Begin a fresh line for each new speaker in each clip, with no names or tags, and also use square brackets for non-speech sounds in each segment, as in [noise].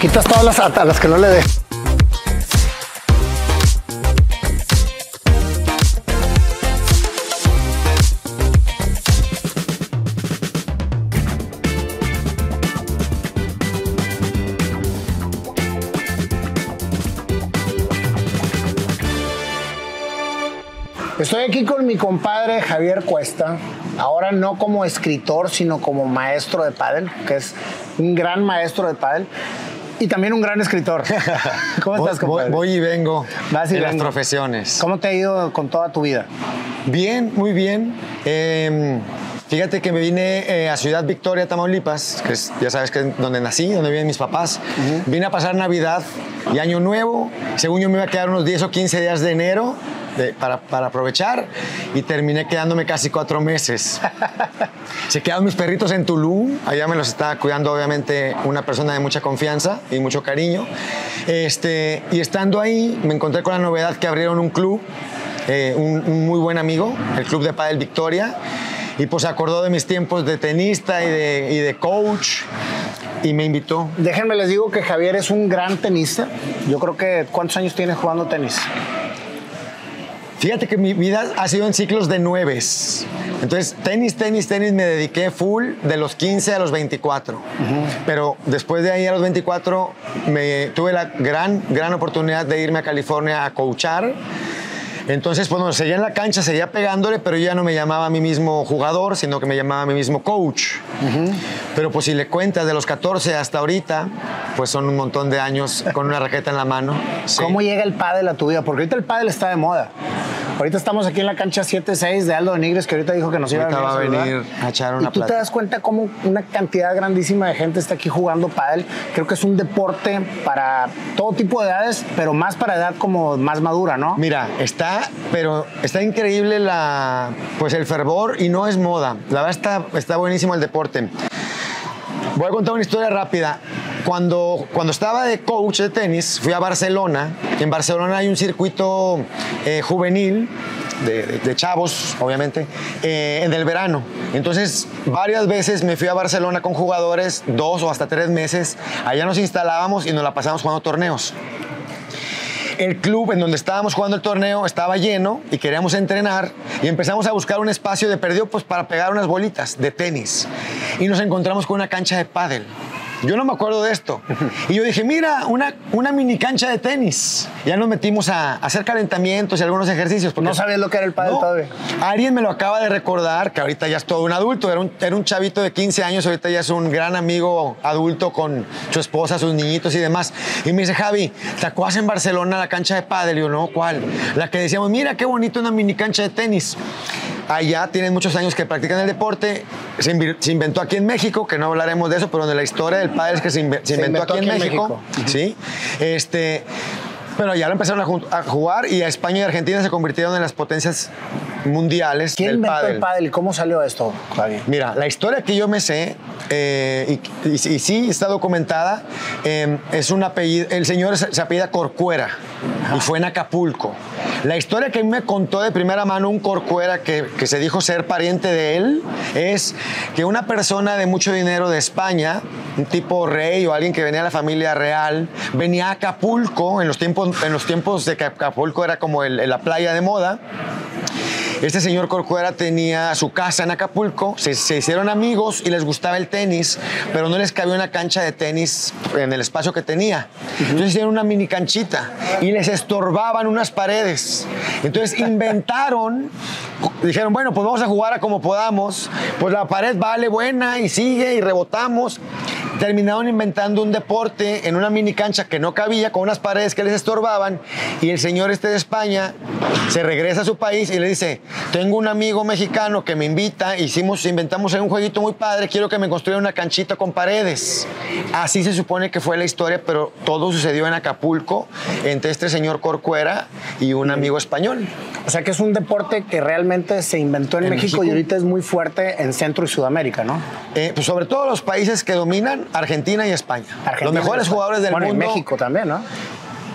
Quitas todas las a las que no le des. Aquí con mi compadre Javier Cuesta, ahora no como escritor, sino como maestro de pádel, que es un gran maestro de pádel y también un gran escritor. [laughs] ¿Cómo estás,
Voy,
compadre?
voy y vengo
Vas y
las
vengo.
profesiones.
¿Cómo te ha ido con toda tu vida?
Bien, muy bien. Eh, fíjate que me vine eh, a Ciudad Victoria, Tamaulipas, que es, ya sabes que es donde nací, donde viven mis papás. Vine a pasar Navidad y Año Nuevo. Según yo me iba a quedar unos 10 o 15 días de enero de- para, para aprovechar y terminé quedándome casi cuatro meses. [laughs] Se quedaron mis perritos en Tulum, allá me los estaba cuidando obviamente una persona de mucha confianza y mucho cariño. Este, y estando ahí me encontré con la novedad que abrieron un club, eh, un, un muy buen amigo, el Club de Padel Victoria, y pues se acordó de mis tiempos de tenista y de, y de coach y me invitó.
Déjenme les digo que Javier es un gran tenista. Yo creo que ¿cuántos años tienes jugando tenis?
Fíjate que mi vida ha sido en ciclos de nueves. Entonces, tenis, tenis, tenis, me dediqué full de los 15 a los 24. Pero después de ahí a los 24, me, tuve la gran, gran oportunidad de irme a California a coachar. Entonces, pues, bueno, seguía en la cancha, seguía pegándole, pero yo ya no me llamaba a mí mismo jugador, sino que me llamaba a mí mismo coach. Pero pues si le cuentas de los 14 hasta ahorita, pues son un montón de años con una raqueta en la mano. Sí.
¿Cómo llega el pádel a tu vida? Porque ahorita el pádel está de moda. Ahorita estamos aquí en la cancha 7-6 de Aldo de Nigres, que ahorita dijo que nos iba
Ahorita va a venir a echar una
Y tú te das cuenta cómo una cantidad grandísima de gente está aquí jugando pádel. Creo que es un deporte para todo tipo de edades, pero más para edad como más madura, ¿no?
Mira, está, pero está increíble la, pues el fervor y no es moda. La verdad está, está buenísimo el deporte. Voy a contar una historia rápida. Cuando, cuando estaba de coach de tenis, fui a Barcelona. En Barcelona hay un circuito eh, juvenil de, chavos, obviamente, eh, en el verano. Entonces, varias veces me fui a Barcelona con jugadores, dos o hasta tres meses. Allá nos instalábamos y nos la pasamos jugando torneos. El club en donde estábamos jugando el torneo estaba lleno y queríamos entrenar y empezamos a buscar un espacio de perdido pues para pegar unas bolitas de tenis y nos encontramos con una cancha de pádel. Yo no me acuerdo de esto. Y yo dije, mira, una, una mini cancha de tenis. Ya nos metimos a, hacer calentamientos y algunos ejercicios. porque-
No sabías lo que era el pádel
No.
todavía.
Alguien me lo acaba de recordar, que ahorita ya es todo un adulto. Era un, era un chavito de 15 años, ahorita ya es un gran amigo adulto con su esposa, sus niñitos y demás. Y me dice, Javi, ¿te acuerdas en Barcelona la cancha de pádel? Y yo, no, ¿cuál? La que decíamos, mira qué bonito una mini cancha de tenis. Allá tienen muchos años que practican el deporte. Se, inventó aquí en México, que no hablaremos de eso, pero de la historia del pádel es que se, inve- se inventó, aquí, en México. ¿sí? Este, pero ya lo empezaron a, a jugar y a España y Argentina se convirtieron en las potencias mundiales
¿Quién
del
inventó
pádel.
el pádel cómo salió esto?
Mira, la historia que yo me sé, eh, y, y- y sí está documentada, eh, es un apellido, el señor se, se apellida Corcuera y fue en Acapulco. La historia que a mí me contó de primera mano un Corcuera que, que se dijo ser pariente de él es que una persona de mucho dinero de España, un tipo rey o alguien que venía de la familia real, venía a Acapulco en los tiempos, en los tiempos de que Acapulco era como el- la playa de moda. Este señor Corcuera tenía su casa en Acapulco, se, se hicieron amigos y les gustaba el tenis, pero no les cabía una cancha de tenis en el espacio que tenía. Entonces hicieron una mini canchita y les estorbaban unas paredes. Entonces inventaron, dijeron, bueno, pues vamos a jugar a como podamos, pues la pared vale buena y sigue y rebotamos. Terminaron inventando un deporte en una mini cancha que no cabía, con unas paredes que les estorbaban, y el señor este de España se regresa a su país y le dice, tengo un amigo mexicano que me invita, hicimos, inventamos un jueguito muy padre, quiero que me construya una canchita con paredes. Así se supone que fue la historia, pero todo sucedió en Acapulco, entre este señor Corcuera y un amigo español.
O sea que es un deporte que realmente se inventó en, México, y ahorita es muy fuerte en Centro y Sudamérica, ¿no?
Eh, pues sobre todo los países que dominan, Argentina y España. los mejores jugadores del
bueno,
mundo.
Y México también, ¿no?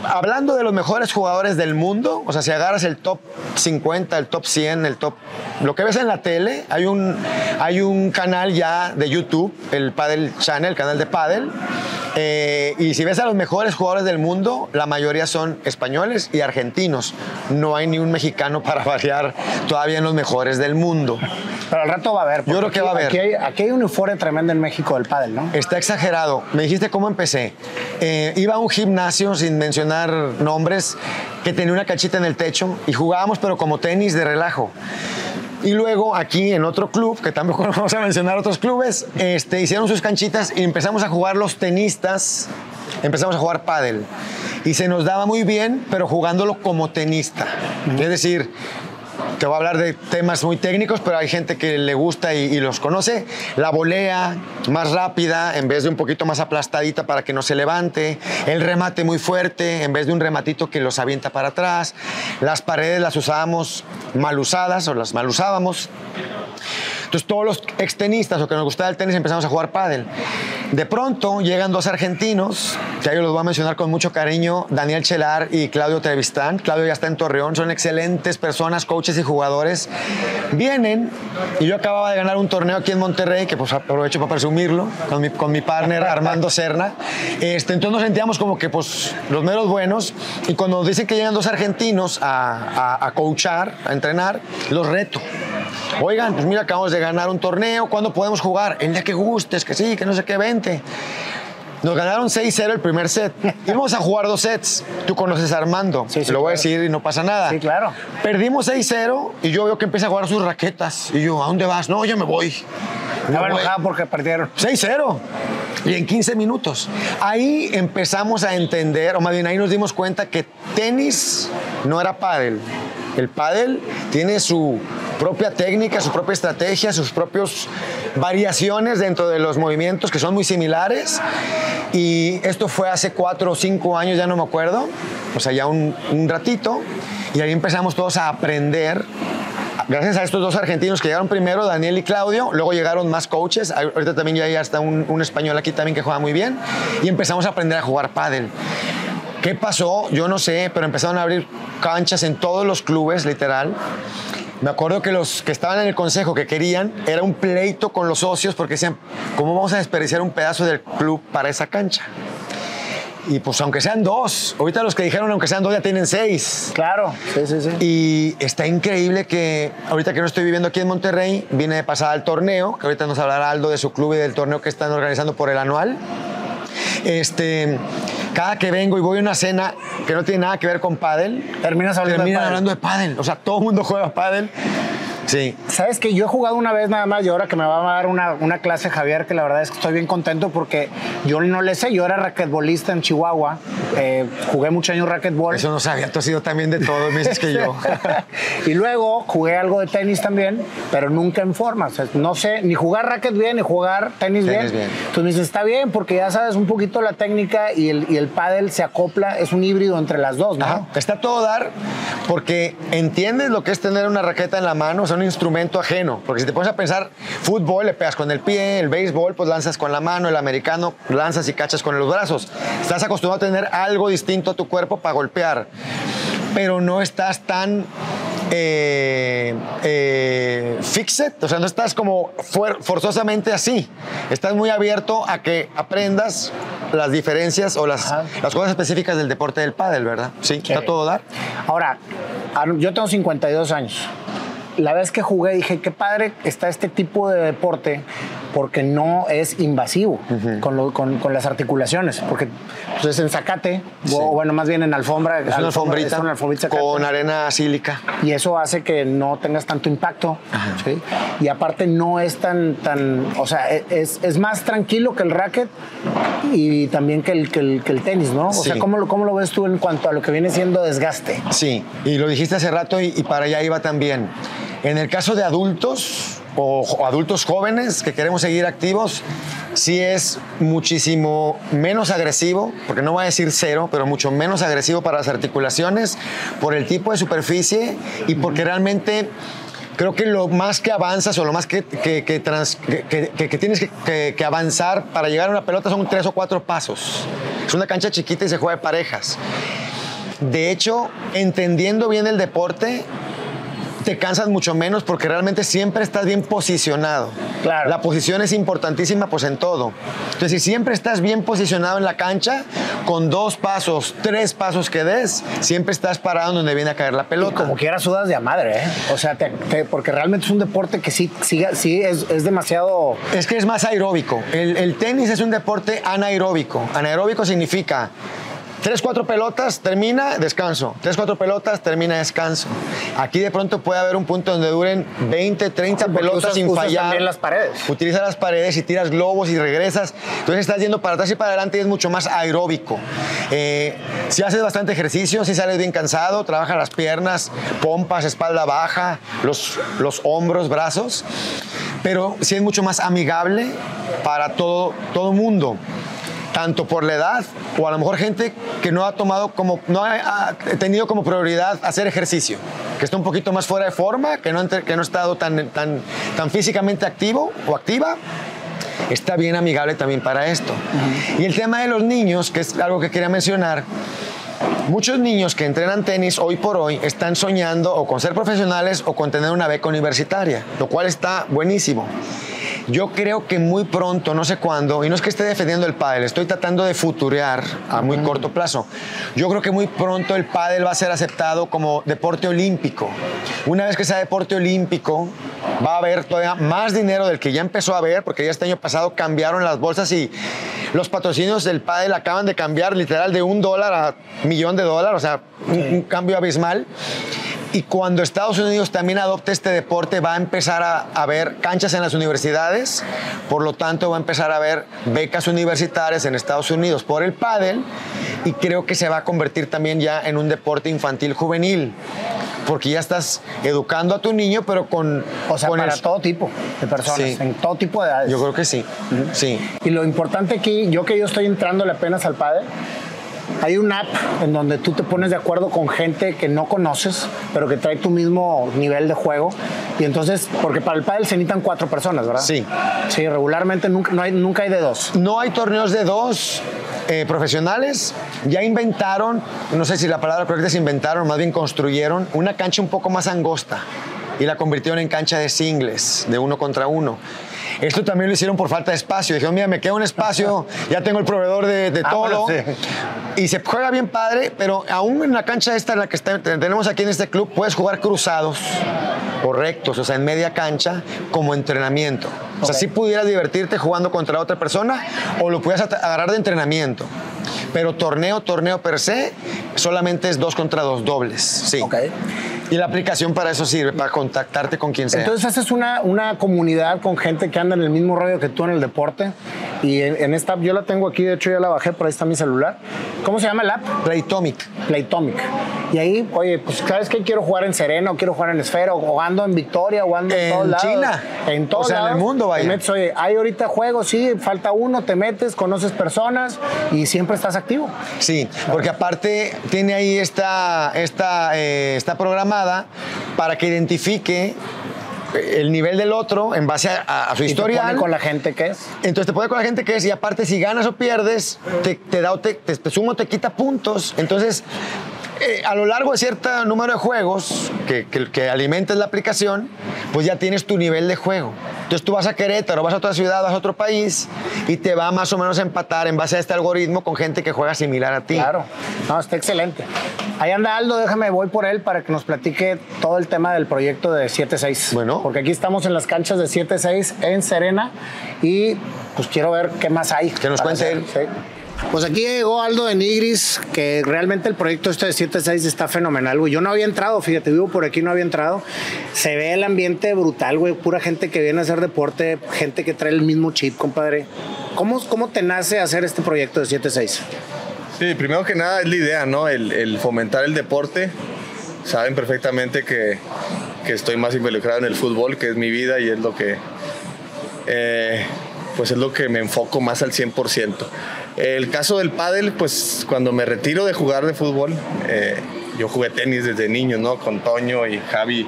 hablando de los mejores jugadores del mundo, o sea, si agarras el top 50, el top 100, el top... Lo que ves en la tele, hay un, hay un canal ya de YouTube, el Paddle Channel, el canal de Paddle, eh, y si ves a los mejores jugadores del mundo, la mayoría son españoles y argentinos. No hay ni un mexicano para [laughs] variar todavía en los mejores del mundo.
Pero al rato va a haber.
Yo creo que va a haber.
Aquí hay, aquí hay un euforia tremendo en México del pádel, ¿no?
Está exagerado. Me dijiste cómo empecé. Eh, iba a un gimnasio, sin mencionar nombres, que tenía una cachita en el techo y jugábamos, pero como tenis de relajo. Y luego aquí en otro club, que tampoco [laughs] vamos a mencionar otros clubes, este, hicieron sus canchitas y empezamos a jugar los tenistas, empezamos a jugar pádel. Y se nos daba muy bien, pero jugándolo como tenista. Es decir, te voy a hablar de temas muy técnicos, pero hay gente que le gusta y, los conoce. La volea más rápida en vez de un poquito más aplastadita para que no se levante. El remate muy fuerte en vez de un rematito que los avienta para atrás. Las paredes las usábamos mal usadas o las mal usábamos. Entonces todos los extenistas o que nos gustaba el tenis empezamos a jugar pádel. De pronto llegan dos argentinos, que yo los voy a mencionar con mucho cariño, Daniel Chelar y Claudio Trevistán. Claudio ya está en Torreón, son excelentes personas, coaches y jugadores. Vienen y yo acababa de ganar un torneo aquí en Monterrey, que pues aprovecho para presumirlo, con mi, con mi partner Armando Serna. Este, entonces nos sentíamos como que pues los meros buenos y cuando dicen que llegan dos argentinos a, a, a coachar, a entrenar, los reto. Oigan, pues mira, acabamos de ganar un torneo, ¿cuándo podemos jugar? El día que gustes, que sí, que no sé qué, vente. Nos ganaron 6-0 el primer set. [laughs] Íbamos a jugar dos sets. Tú conoces a Armando.
Sí, sí,
Lo voy a
claro.
decir y no pasa nada.
Sí, claro.
Perdimos 6-0 y yo veo que empieza a jugar sus raquetas. Y yo, ¿a dónde vas? No, yo me voy.
Estaba enojado porque perdieron.
6-0. Y en 15 minutos. Ahí empezamos a entender, o más bien ahí nos dimos cuenta que tenis no era pádel. El pádel tiene su propia técnica, su propia estrategia, sus propias variaciones dentro de los movimientos que son muy similares. Y esto fue hace cuatro o cinco años, ya no me acuerdo, o sea, ya un, un ratito. Y ahí empezamos todos a aprender gracias a estos dos argentinos que llegaron primero, Daniel y Claudio, luego llegaron más coaches, ahorita también ya hay hasta un, un español aquí también que juega muy bien, y empezamos a aprender a jugar pádel. ¿Qué pasó? Yo no sé, pero empezaron a abrir canchas en todos los clubes, literal. Me acuerdo que los que estaban en el consejo que querían era un pleito con los socios porque decían, ¿cómo vamos a desperdiciar un pedazo del club para esa cancha? Y pues aunque sean dos, ahorita los que dijeron aunque sean dos ya tienen seis.
Claro, sí, sí, sí.
Y está increíble que ahorita que no estoy viviendo aquí en Monterrey, vine de pasada al torneo, que ahorita nos hablará Aldo de su club y del torneo que están organizando por el anual. Este, cada que vengo y voy a una cena que no tiene nada que ver con pádel,
Terminas hablando de
terminan hablando de pádel. O sea, todo el mundo juega pádel. Sí.
Sabes que yo he jugado una vez nada más y ahora que me va a dar una, una clase Javier, que la verdad es que estoy bien contento porque yo no le sé, yo era raquetbolista en Chihuahua, eh, jugué muchos años raquetbol.
Eso no sabía, tú has sido también de todos meses que yo. [laughs]
y luego jugué algo de tenis también, pero nunca en forma. O sea, no sé ni jugar racket bien ni jugar tenis, bien.
Tenis bien.
Entonces me dice, está bien, porque ya sabes un poquito la técnica y el, y el pádel se acopla, es un híbrido entre las dos, ¿no?
Ajá. Está todo dar porque entiendes lo que es tener una raqueta en la mano, o sea, un instrumento ajeno. Porque si te pones a pensar, fútbol le pegas con el pie, el béisbol pues lanzas con la mano, el americano lanzas y cachas con los brazos. Estás acostumbrado a tener algo distinto a tu cuerpo para golpear, pero no estás tan eh, eh, fixed, o sea, no estás como forzosamente así. Estás muy abierto a que aprendas las diferencias o las,
Ajá.
las cosas específicas del deporte del pádel, ¿verdad? Sí, está a todo dar.
Ahora, yo tengo 52 años. La vez que jugué dije, qué padre está este tipo de deporte, porque no es invasivo con, lo- con- con las articulaciones, porque pues, es en zacate, o bueno, más bien en alfombra.
Es una alfombrita
es una alfombrita zacate.
con arena sílica.
y eso hace que no tengas tanto impacto. ¿sí? Y aparte no es tan, tan o sea, e- es, es más tranquilo que el racket y también que el, que el, que el tenis, ¿no? O
Sí.
sea, ¿cómo lo, ¿cómo lo ves tú en cuanto a lo que viene siendo desgaste?
Sí, y lo dijiste hace rato y, y para allá iba también. En el caso de adultos o, o adultos jóvenes que queremos seguir activos, sí es muchísimo menos agresivo, porque no voy a decir cero, pero mucho menos agresivo para las articulaciones por el tipo de superficie y porque realmente creo que lo más que avanzas o lo más que, que- que trans- que- tienes que avanzar para llegar a una pelota son tres o cuatro pasos. Es una cancha chiquita y se juega de parejas. De hecho, entendiendo bien el deporte, te cansas mucho menos porque realmente siempre estás bien posicionado.
Claro.
La posición es importantísima pues en todo. Entonces, si siempre estás bien posicionado en la cancha, con dos pasos, tres pasos que des, siempre estás parado donde viene a caer la
Y
pelota.
como quiera sudas de a madre, ¿eh? O sea, te- te- porque realmente es un deporte que sí, sí, sí es, es demasiado...
Es que es más aeróbico. El, el tenis es un deporte anaeróbico. Anaeróbico significa tres, cuatro pelotas, termina, descanso. Tres, cuatro pelotas, termina, descanso. Aquí de pronto puede haber un punto donde duren 20, 30
porque
pelotas
usas-
sin
usas
fallar.
también las paredes.
Utilizas las paredes y tiras globos y regresas. Entonces estás yendo para atrás y para adelante y es mucho más aeróbico. Eh, si haces bastante ejercicio, si sales bien cansado, trabaja las piernas, pompas, espalda baja, los, los hombros, brazos. Pero sí es mucho más amigable para todo, todo mundo. Tanto por la edad o a lo mejor gente que no ha tomado como, no ha, ha tenido como prioridad hacer ejercicio, que está un poquito más fuera de forma, que no, entre- que no ha estado tan, tan, tan físicamente activo o activa, está bien amigable también para esto. Y el tema de los niños, que es algo que quería mencionar, muchos niños que entrenan tenis hoy por hoy están soñando o con ser profesionales o con tener una beca universitaria, lo cual está buenísimo. Yo creo que muy pronto, no sé cuándo, y no es que esté defendiendo el pádel, estoy tratando de futurear a muy corto plazo. Yo creo que muy pronto el pádel va a ser aceptado como deporte olímpico. Una vez que sea deporte olímpico, va a haber todavía más dinero del que ya empezó a haber, porque ya este año pasado cambiaron las bolsas y los patrocinios del pádel acaban de cambiar literal de un dólar a millón de dólares, o sea, un, un cambio abismal. Y cuando Estados Unidos también adopte este deporte, va a empezar a haber canchas en las universidades, por lo tanto va a empezar a haber becas universitarias en Estados Unidos por el pádel y creo que se va a convertir también ya en un deporte infantil juvenil, porque ya estás educando a tu niño, pero con...
O sea,
con
para
el-
todo tipo de personas,
Sí.
en todo tipo de edades.
Yo creo que sí, sí.
Y lo importante aquí, yo que yo estoy entrándole apenas al padre, hay un app en donde tú te pones de acuerdo con gente que no conoces, pero que trae tu mismo nivel de juego. Y entonces, porque para el pádel se necesitan cuatro personas, ¿verdad?
Sí.
Sí, regularmente nunca, no hay, nunca hay de dos.
No hay torneos de dos eh, profesionales. Ya inventaron, no sé si la palabra correcta es inventaron, más bien construyeron una cancha un poco más angosta y la convirtieron en cancha de singles, de uno contra uno. Esto también lo hicieron por falta de espacio. Dijeron, mira, me queda un espacio, ya tengo el proveedor de, de
Ah,
todo.
sí.
Y se juega bien padre, pero aún en la cancha esta en la que está- tenemos aquí en este club, puedes jugar cruzados o rectos, o sea, en media cancha, como entrenamiento. O sea,
Ok.
sí pudieras divertirte jugando contra otra persona o lo pudieras agarrar de entrenamiento. Pero torneo, torneo per se, solamente es dos contra dos, dobles. Sí.
Ok.
Y la aplicación para eso sirve, para contactarte con quien sea.
Entonces haces una, una comunidad con gente que anda en el mismo rollo que tú en el deporte. Y en, en esta app, yo la tengo aquí, de hecho ya la bajé, por ahí está mi celular. ¿Cómo se llama el app?
Playtomic.
Playtomic. Y ahí, oye, pues sabes que quiero jugar en Serena, o quiero jugar en Esfera, o ando en Victoria, o ando en,
En
todos lados.
China.
En todos
O sea, en el mundo, vaya.
Te metes, oye, hay ahorita juegos, sí, falta uno, te metes, conoces personas y siempre estás activo.
Sí, porque aparte tiene ahí esta, esta, eh, está programada para que identifique el nivel del otro en base a, a- a su
Y te pone con la gente que es.
Entonces te pone con la gente que es y aparte si ganas o pierdes, te, te da o te, te, te suma o te quita puntos. Entonces, eh, a lo largo de cierto número de juegos que, que, que alimentes la aplicación, pues ya tienes tu nivel de juego. Entonces tú vas a Querétaro, vas a otra ciudad, vas a otro país y te va más o menos a empatar en base a este algoritmo con gente que juega similar a ti.
Claro, no, está excelente. Ahí anda Aldo, déjame, voy por él para que nos platique todo el tema del proyecto de 7-6.
Bueno.
Porque aquí estamos en las canchas de 7-6 en Serena y pues quiero ver qué más hay.
Que nos cuente
hacer.
él.
Sí. Pues aquí llegó Aldo de Nigris, que realmente el proyecto este de 7-6 está fenomenal, güey. Yo no había entrado, fíjate, vivo por aquí, no había entrado. Se ve el ambiente brutal, güey. Pura gente que viene a hacer deporte, gente que trae el mismo chip, compadre. ¿Cómo, cómo te nace hacer este proyecto de 7-6?
Sí, primero que nada es la idea, ¿no? El, fomentar el deporte. Saben perfectamente que, que estoy más involucrado en el fútbol, que es mi vida y es lo que, eh, pues es lo que me enfoco más al 100%. El caso del pádel, pues cuando me retiro de jugar de fútbol, eh, yo jugué tenis desde niño, ¿no? Con Toño y Javi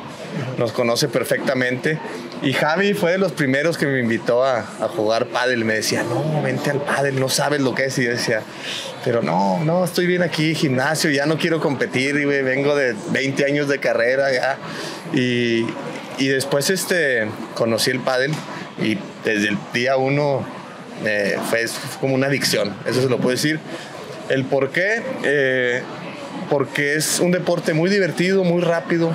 nos conoce perfectamente. Y Javi fue de los primeros que me invitó a, jugar pádel. Me decía, no, vente al pádel, no sabes lo que es. Y yo decía, pero no, no, estoy bien aquí, gimnasio, ya no quiero competir, y, vengo de 20 años de carrera. Y, y después este, conocí el pádel y desde el día uno eh, fue, fue como una adicción, eso se lo puedo decir. El por qué, eh, porque es un deporte muy divertido, muy rápido,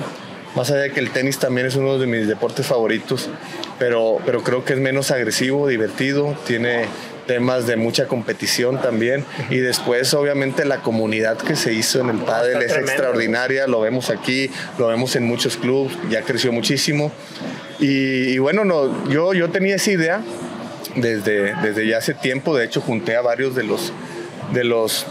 más allá de que el tenis también es uno de mis deportes favoritos, pero, pero creo que es menos agresivo, divertido, tiene temas de mucha competición también y después obviamente la comunidad que se hizo en el pádel es
tremendo.
extraordinaria, lo vemos aquí, lo vemos en muchos clubes, ya creció muchísimo y, y bueno, no, yo, yo tenía esa idea desde, desde ya hace tiempo, de hecho junté a varios de los de los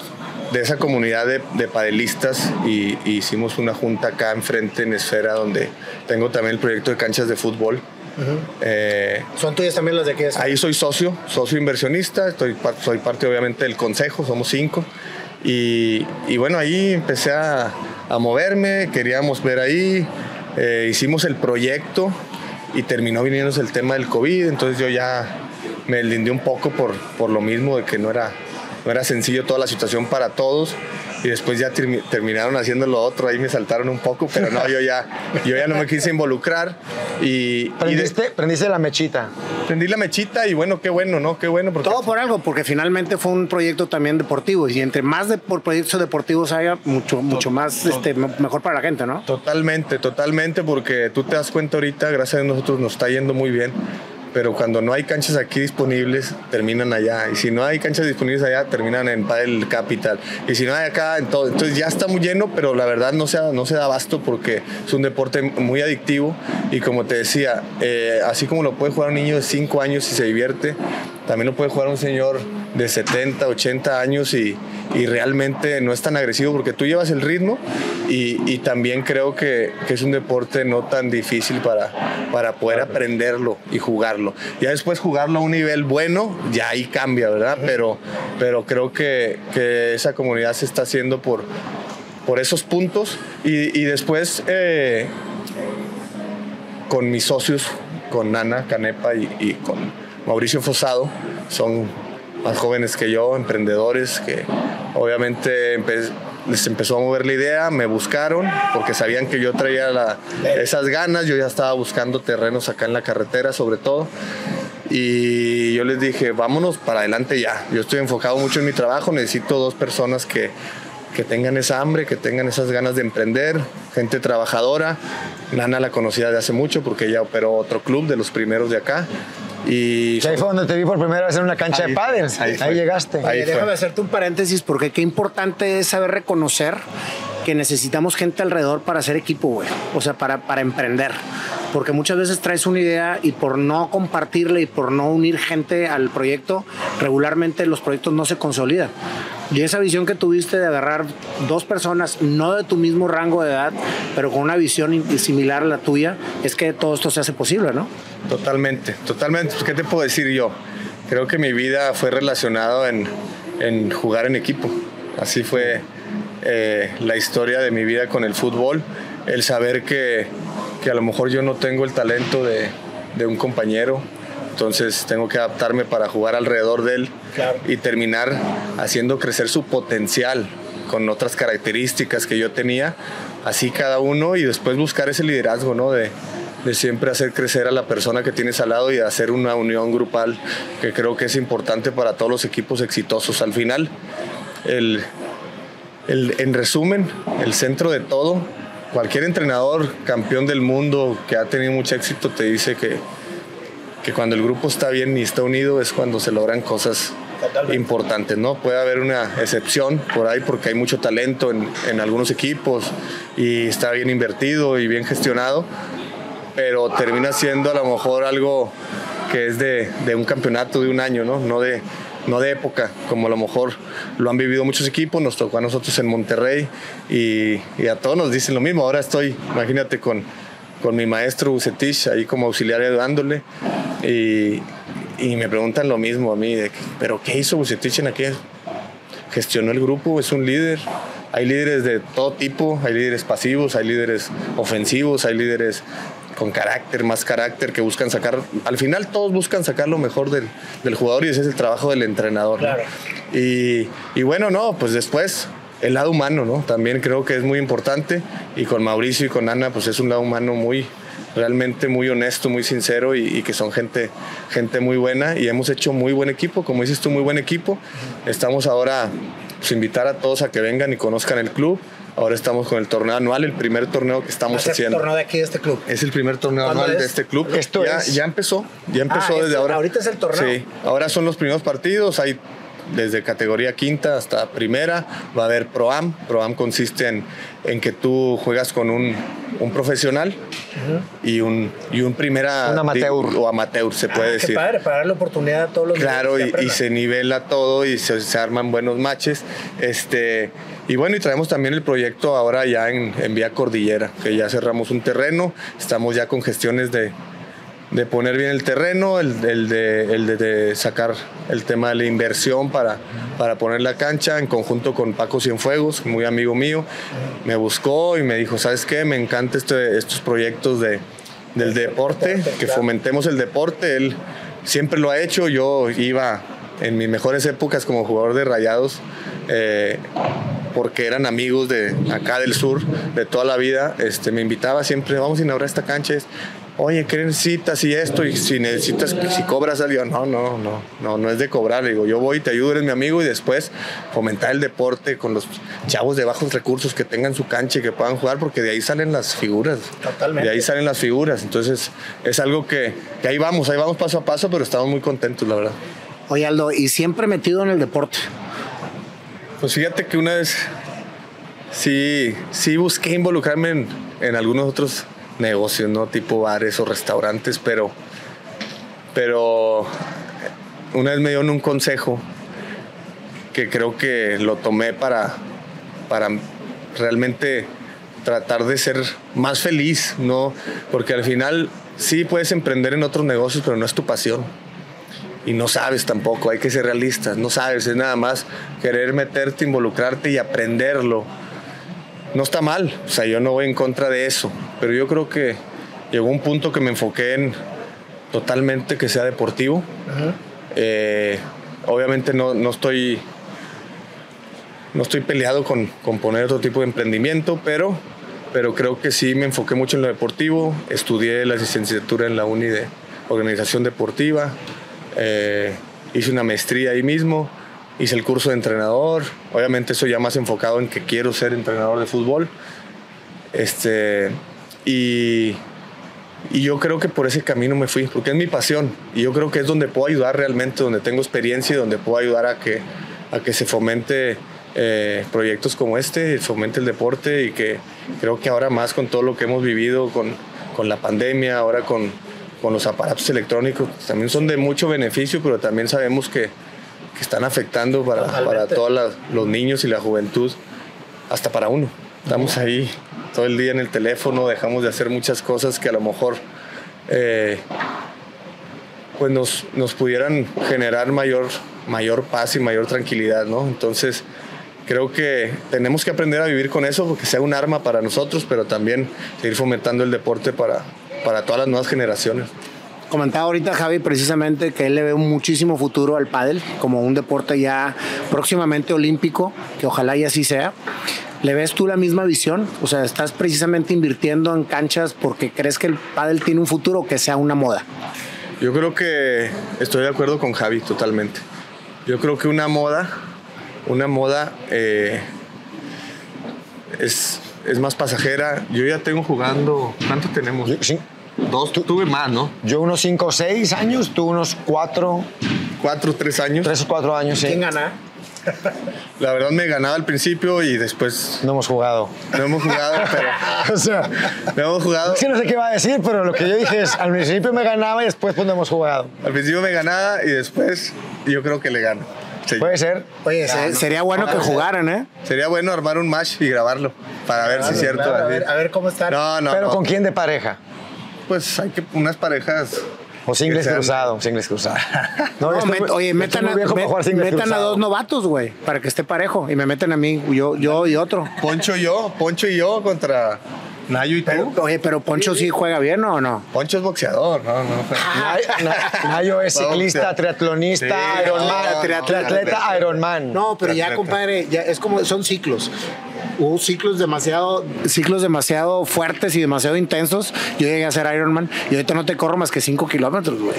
de esa comunidad de, de padelistas y, y hicimos una junta acá enfrente en Esfera donde tengo también el proyecto de canchas de fútbol. Eh,
¿Son tuyas también las de aquí?
Ahí soy socio, socio inversionista, estoy, soy parte obviamente del consejo, somos cinco. Y, y bueno, ahí empecé a, a moverme, queríamos ver ahí, eh, hicimos el proyecto y terminó viniéndose el tema del COVID, entonces yo ya me lindé un poco por, por lo mismo de que no era, no era sencillo toda la situación para todos. Y después ya termi- terminaron haciendo lo otro, ahí me saltaron un poco, pero no, yo ya, yo ya no me quise involucrar. Y, y de-
Prendiste, prendiste la mechita.
prendí la mechita y bueno, qué bueno, ¿no? Qué bueno. Porque
Todo por algo, porque finalmente fue un proyecto también deportivo y entre más de, por proyectos deportivos haya, mucho, mucho más este, me- mejor para la gente, ¿no?
Totalmente, totalmente, porque tú te das cuenta ahorita, gracias a nosotros nos está yendo muy bien, pero cuando no hay canchas aquí disponibles, terminan allá. Y si no hay canchas disponibles allá, terminan en Padel Capital. Y si no hay acá. Entonces ya está muy lleno, pero la verdad no se, no se da abasto porque es un deporte muy adictivo. Y como te decía, eh, así como lo puede jugar un niño de 5 años y se divierte, también lo puede jugar un señor de 70, 80 años y, y realmente no es tan agresivo porque tú llevas el ritmo y, y también creo que, que es un deporte no tan difícil para, para poder aprenderlo y jugarlo. Ya después jugarlo a un nivel bueno, ya ahí cambia, ¿verdad? Pero, pero creo que, que esa comunidad se está haciendo por, por esos puntos y, y después eh, con mis socios, con Nana Canepa y, y con Mauricio Fosado, son más jóvenes que yo, emprendedores que obviamente les empezó a mover la idea, me buscaron porque sabían que yo traía esas ganas, yo ya estaba buscando terrenos acá en la carretera sobre todo. Y yo les dije, vámonos para adelante ya. Yo estoy enfocado mucho en mi trabajo, necesito dos personas que, que tengan esa hambre, que tengan esas ganas de emprender, gente trabajadora. Nana la conocía de hace mucho porque ella operó otro club de los primeros de acá. Y
ahí fue donde te vi por primera vez en una cancha
Ahí
de pádel.
ahí
llegaste.
Ahí fue.
déjame hacerte un paréntesis porque qué importante es saber reconocer que necesitamos gente alrededor para hacer equipo, güey. O sea, para, para emprender. Porque muchas veces traes una idea y por no compartirla y por no unir gente al proyecto, regularmente los proyectos no se consolidan. Y esa visión que tuviste de agarrar dos personas, no de tu mismo rango de edad, pero con una visión similar a la tuya, es que todo esto se hace posible, ¿no?
Totalmente, totalmente. Pues, ¿Qué te puedo decir yo? Creo que mi vida fue relacionado en, en jugar en equipo. Así fue eh, la historia de mi vida con el fútbol. El saber que, que a lo mejor yo no tengo el talento de, de un compañero, entonces tengo que adaptarme para jugar alrededor de él
Claro.
y terminar haciendo crecer su potencial con otras características que yo tenía, así cada uno y después buscar ese liderazgo, ¿no? De, de siempre hacer crecer a la persona que tienes al lado y hacer una unión grupal que creo que es importante para todos los equipos exitosos. Al final, el, en resumen, el centro de todo, cualquier entrenador campeón del mundo que ha tenido mucho éxito te dice que, que cuando el grupo está bien y está unido es cuando se logran cosas importantes, ¿no? Puede haber una excepción por ahí porque hay mucho talento en, en, algunos equipos y está bien invertido y bien gestionado, pero termina siendo a lo mejor algo que es de, de un campeonato de un año, ¿no? No de, no de época, como a lo mejor lo han vivido muchos equipos, nos tocó a nosotros en Monterrey y, y a todos nos dicen lo mismo. Ahora estoy, imagínate, con, con mi maestro Bucetich ahí como auxiliar ayudándole y, y, me preguntan lo mismo a mí, de, pero ¿qué hizo Bucetich en aquel? Gestionó el grupo, es un líder. Hay líderes de todo tipo, hay líderes pasivos, hay líderes ofensivos, hay líderes con carácter, más carácter, que buscan sacar, al final todos buscan sacar lo mejor del, del jugador y ese es el trabajo del entrenador.
Claro.
Y, y, bueno, no, pues después el lado humano, ¿no? También creo que es muy importante y con Mauricio y con Ana, pues es un lado humano muy, realmente muy honesto, muy sincero y, y, que son gente, gente muy buena y hemos hecho muy buen equipo, como dices tú, muy buen equipo. Estamos ahora, pues invitar a todos a que vengan y conozcan el club Ahora estamos con el torneo anual, el primer torneo que estamos
¿Es
haciendo.
el torneo de aquí de este club?
Es el primer torneo anual
es?
de este club.
Esto
ya,
es...
ya empezó, ya empezó
ah,
desde ahora.
Ahorita es el torneo.
Sí, ahora son los primeros partidos, hay desde categoría quinta hasta primera, va a haber ProAm. ProAm consiste en, en que tú juegas con un, un profesional uh -huh. y, un, y un primera...
Un amateur.
O amateur, se puede
ah,
decir.
Qué padre, para darle oportunidad a todos los
Claro, y, y, se nivela todo y se, se, arman buenos matches. Este, y bueno, y traemos también el proyecto ahora ya en, en Vía Cordillera, que ya cerramos un terreno, estamos ya con gestiones de, de poner bien el terreno, el, el, de, el de, sacar el tema de la inversión para, para poner la cancha en conjunto con Paco Cienfuegos, muy amigo mío. Me buscó y me dijo, ¿sabes qué? Me encantan este, estos proyectos de, del deporte, que fomentemos el deporte. Él siempre lo ha hecho, yo iba en mis mejores épocas como jugador de rayados. Eh, porque eran amigos de acá del sur de toda la vida, este, me invitaba siempre, vamos a inaugurar esta cancha, oye, ¿qué necesitas? Y esto, y si necesitas, si cobras algo, no, no, no, no, no es de cobrar, le digo, yo voy, te ayudo, eres mi amigo, y después fomentar el deporte con los chavos de bajos recursos que tengan su cancha y que puedan jugar, porque de ahí salen las figuras.
Totalmente.
De ahí salen las figuras, entonces es algo que, que ahí vamos, ahí vamos paso a paso, pero estamos muy contentos, la verdad.
Oye, Aldo, ¿y siempre metido en el deporte?
Pues fíjate que una vez sí, sí busqué involucrarme en, en algunos otros negocios, ¿no? Tipo bares o restaurantes, pero, pero una vez me dieron un consejo que creo que lo tomé para, para realmente tratar de ser más feliz, ¿no? Porque al final sí puedes emprender en otros negocios, pero no es tu pasión. Y no sabes tampoco, hay que ser realistas, no sabes, es nada más querer meterte, involucrarte y aprenderlo no está mal, o sea, yo no voy en contra de eso, pero yo creo que llegó un punto que me enfoqué en totalmente que sea deportivo. Eh, obviamente no, no, estoy no estoy peleado con, con, poner otro tipo de emprendimiento, pero, pero creo que sí me enfoqué mucho en lo deportivo, estudié la licenciatura en la uni de organización deportiva, eh, hice una maestría ahí mismo, hice el curso de entrenador, obviamente eso ya más enfocado en que quiero ser entrenador de fútbol. Este, y, y, yo creo que por ese camino me fui, porque es mi pasión y yo creo que es donde puedo ayudar realmente, donde tengo experiencia y donde puedo ayudar a que, a que se fomente eh, proyectos como este, fomente el deporte y que creo que ahora más con todo lo que hemos vivido con, con la pandemia, ahora con, con los aparatos electrónicos, también son de mucho beneficio, pero también sabemos que, que están afectando para, para todos los niños y la juventud, hasta para uno. Estamos ahí todo el día en el teléfono, dejamos de hacer muchas cosas que a lo mejor eh, pues nos, nos, pudieran generar mayor, mayor paz y mayor tranquilidad, ¿no? Entonces creo que tenemos que aprender a vivir con eso, porque sea un arma para nosotros, pero también seguir fomentando el deporte para, para todas las nuevas generaciones.
Comentaba ahorita Javi precisamente que él le ve muchísimo futuro al pádel como un deporte ya próximamente olímpico, que ojalá y así sea. ¿Le ves tú la misma visión? O sea, ¿estás precisamente invirtiendo en canchas porque crees que el pádel tiene un futuro o que sea una moda?
Yo creo que estoy de acuerdo con Javi totalmente. Yo creo que una moda, una moda eh, es, es más pasajera. Yo ya tengo jugando, ¿cuánto tenemos?
Sí,
Dos, tuve más, ¿no?
yo unos 5 o 6 años, tú unos 4,
Cuatro, tres años.
3 o 4 años, sí.
¿Quién gana? [laughs]
La verdad me ganaba al principio y después
No hemos jugado.
no hemos jugado, pero [laughs]
O sea,
no hemos jugado.
es que no sé qué va a decir, pero lo que yo dije es, al principio me ganaba y después pues no hemos jugado.
Al principio me ganaba y después yo creo que le gano. Sí.
Puede ser.
Oye, se- sería bueno que jugaran, ¿eh?
Sería bueno armar un match y grabarlo para ver si es cierto.
Claro, a, ver, a ver cómo está.
No, no,
pero
no.
¿con quién de pareja?
Pues hay que unas parejas.
O singles
sean-
cruzado, singles cruzado. [laughs]
No,
estoy-
oye, metan, a, dos novatos, güey, para que esté parejo. Y me meten a mí, yo, yo y otro.
Poncho y yo, Poncho y yo contra Nayo y
Pero,
tú.
oye, pero Poncho sí juega bien o no?
Poncho es boxeador, no, no.
Nay- Na- Nayo es ciclista, triatlonista,
Sí,
Ironman,
no,
triatleta.
triatleta, Ironman.
No, pero ya, compadre, ya es como son ciclos. Hubo ciclos demasiado, ciclos demasiado fuertes y demasiado intensos. Yo llegué a ser Ironman y ahorita no te corro más que 5 kilómetros, güey.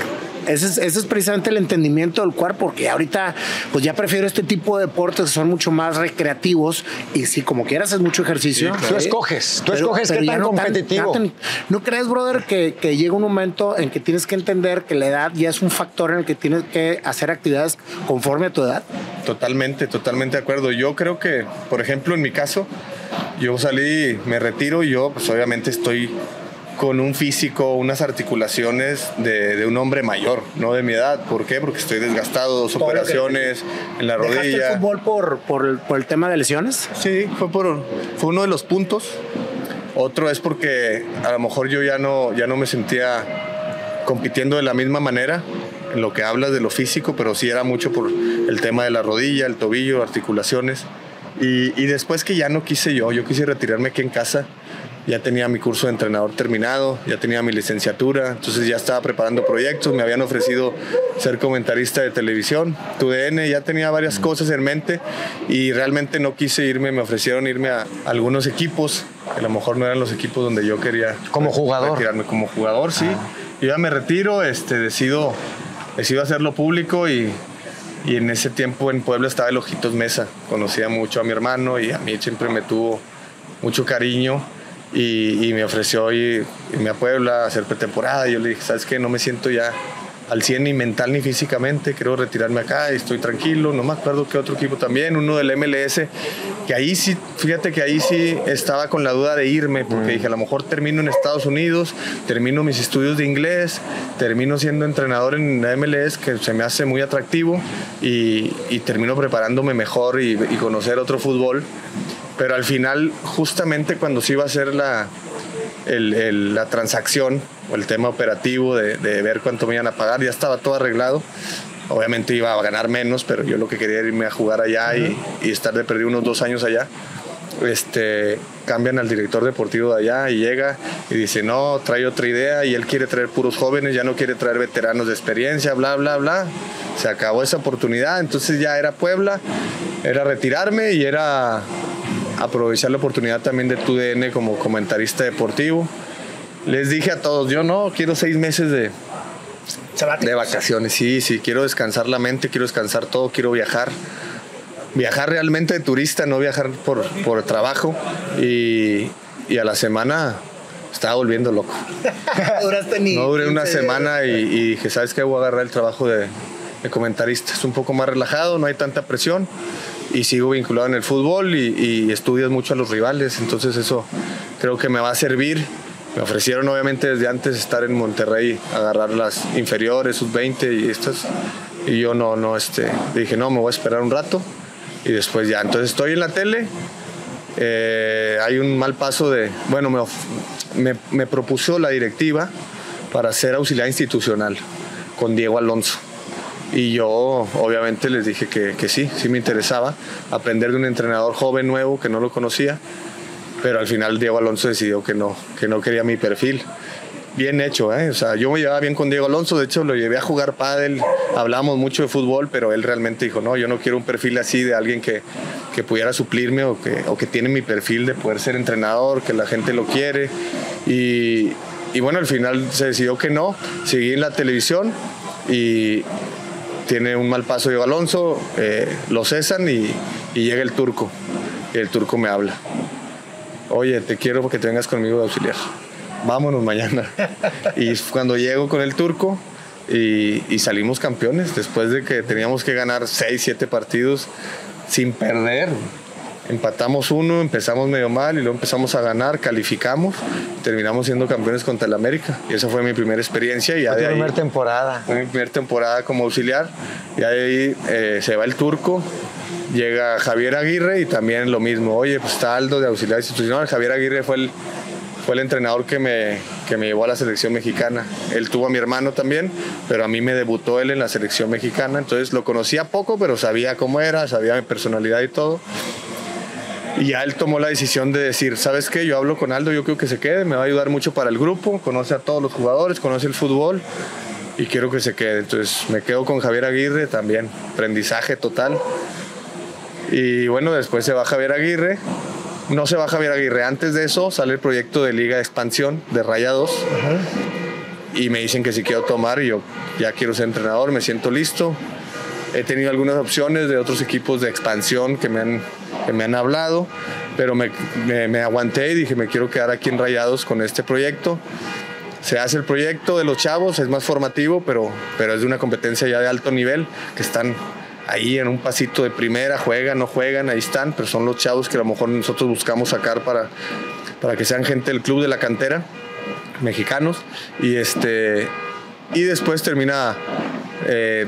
Ese es, ese es precisamente el entendimiento del cuerpo, porque ahorita, pues ya prefiero este tipo de deportes que son mucho más recreativos y si como quieras es mucho ejercicio.
Tú escoges, tú escoges
ya
tan
no
competitivo.
tan- ¿No crees, brother, que, que llega un momento en que tienes que entender que la edad ya es un factor en el que tienes que hacer actividades conforme a tu edad?
Totalmente, totalmente de acuerdo. Yo creo que, por ejemplo, en mi caso, yo salí, me retiro y yo, pues obviamente estoy con un físico, unas articulaciones de, de un hombre mayor, no de mi edad. ¿Por qué? Porque estoy desgastado, dos operaciones en la
¿Dejaste el
rodilla.
fútbol por, por, el, por el tema de lesiones?
Sí, fue, por, fue uno de los puntos. Otro es porque a lo mejor yo ya no, ya no me sentía compitiendo de la misma manera en lo que hablas de lo físico, pero sí era mucho por el tema de la rodilla, el tobillo, articulaciones. Y, y después que ya no quise yo, yo quise retirarme aquí en casa. Ya tenía mi curso de entrenador terminado, ya tenía mi licenciatura, entonces ya estaba preparando proyectos, me habían ofrecido ser comentarista de televisión, TUDN, ya tenía varias cosas en mente y realmente no quise irme, me ofrecieron irme a algunos equipos, que a lo mejor no eran los equipos donde yo quería
Como jugador.
retirarme como jugador, sí. Yo ya me retiro, este, decido, decido hacerlo público y, y en ese tiempo en Puebla estaba el Ojitos Mesa. Conocía mucho a mi hermano y a mí siempre me tuvo mucho cariño y, y me ofreció ir- irme a Puebla a hacer pretemporada. Y yo le dije, ¿sabes qué? No me siento ya al 100 ni mental ni físicamente, quiero retirarme acá y estoy tranquilo. No me acuerdo qué otro equipo también, uno del MLS, que ahí sí, fíjate que ahí sí estaba con la duda de irme, porque dije, a lo mejor termino en Estados Unidos, termino mis estudios de inglés, termino siendo entrenador en la MLS, que se me hace muy atractivo, y, y termino preparándome mejor y, y conocer otro fútbol. Pero al final, justamente cuando se iba a hacer la, el- el- la transacción o el tema operativo de, de ver cuánto me iban a pagar, ya estaba todo arreglado. Obviamente iba a ganar menos, pero yo lo que quería era irme a jugar allá y, y estar de perdido unos dos años allá. Este, cambian al director deportivo de allá y llega y dice, no, trae otra idea y él quiere traer puros jóvenes, ya no quiere traer veteranos de experiencia, bla, bla, bla. Se acabó esa oportunidad, entonces ya era Puebla, era retirarme y era aprovechar la oportunidad también de TUDN como comentarista deportivo. Les dije a todos, yo no, quiero seis meses de, de vacaciones, sí, sí, quiero descansar la mente, quiero descansar todo, quiero viajar. Viajar realmente de turista, no viajar por, por trabajo. Y, y a la semana estaba volviendo loco. [laughs]
Duraste ni
No duré una
15 días.
semana y, y dije, ¿sabes qué? Voy a agarrar el trabajo de, de comentarista. Es un poco más relajado, no hay tanta presión y sigo vinculado en el fútbol y, estudias mucho a los rivales. Entonces eso creo que me va a servir. Me ofrecieron obviamente desde antes estar en Monterrey, agarrar las inferiores, sus 20 y estas. Y yo no, no, este, dije, no, me voy a esperar un rato y después ya. Entonces estoy en la tele, eh, hay un mal paso de, bueno, me, me, me propuso la directiva para ser auxiliar institucional con Diego Alonso. Y yo obviamente les dije que, que sí, sí me interesaba aprender de un entrenador joven nuevo que no lo conocía, pero al final Diego Alonso decidió que no, que no quería mi perfil. bien hecho, ¿eh? O sea, yo me llevaba bien con Diego Alonso, de hecho lo llevé a jugar pádel, hablamos mucho de fútbol, pero él realmente dijo, no, yo no quiero un perfil así de alguien que, que pudiera suplirme o que, o que tiene mi perfil de poder ser entrenador, que la gente lo quiere. Y, y bueno, al final se decidió que no, seguí en la televisión y tiene un mal paso Diego Alonso, eh, lo cesan y, llega el turco. Y el turco me habla. Oye, te quiero que te vengas conmigo de auxiliar vámonos mañana. y cuando llego con el turco y, y, salimos campeones, después de que teníamos que ganar 6, 7 partidos sin perder. Empatamos uno, empezamos medio mal y luego empezamos a ganar, calificamos, terminamos siendo campeones contra el América. Y esa fue mi primera experiencia. Y ya
Fue
de ahí,
primera temporada.
fue mi primera temporada como auxiliar. Y ahí eh, se va el turco, llega Javier Aguirre y también lo mismo. Oye, pues está Aldo de auxiliar institucional. Javier Aguirre fue el, fue el entrenador que me, que me llevó a la selección mexicana. Él tuvo a mi hermano también, pero a mí me debutó él en la selección mexicana. Entonces lo conocía poco, pero sabía cómo era, sabía mi personalidad y todo. Y ya él tomó la decisión de decir, ¿sabes qué? Yo hablo con Aldo, yo creo que se quede, me va a ayudar mucho para el grupo, conoce a todos los jugadores, conoce el fútbol y quiero que se quede. Entonces me quedo con Javier Aguirre también, aprendizaje total. Y bueno, después se va Javier Aguirre. No se va Javier Aguirre. Antes de eso sale el proyecto de Liga de Expansión de Rayados. Y me dicen que si quiero tomar y yo ya quiero ser entrenador, me siento listo. He tenido algunas opciones de otros equipos de expansión que me han, me han hablado, pero me, me- aguanté y dije, me quiero quedar aquí en Rayados con este proyecto. Se hace el proyecto de los chavos, es más formativo, pero, pero es de una competencia ya de alto nivel, que están ahí en un pasito de primera, juegan, no juegan, ahí están, pero son los chavos que a lo mejor nosotros buscamos sacar para, para que sean gente del club de la cantera, mexicanos, y este y después termina eh,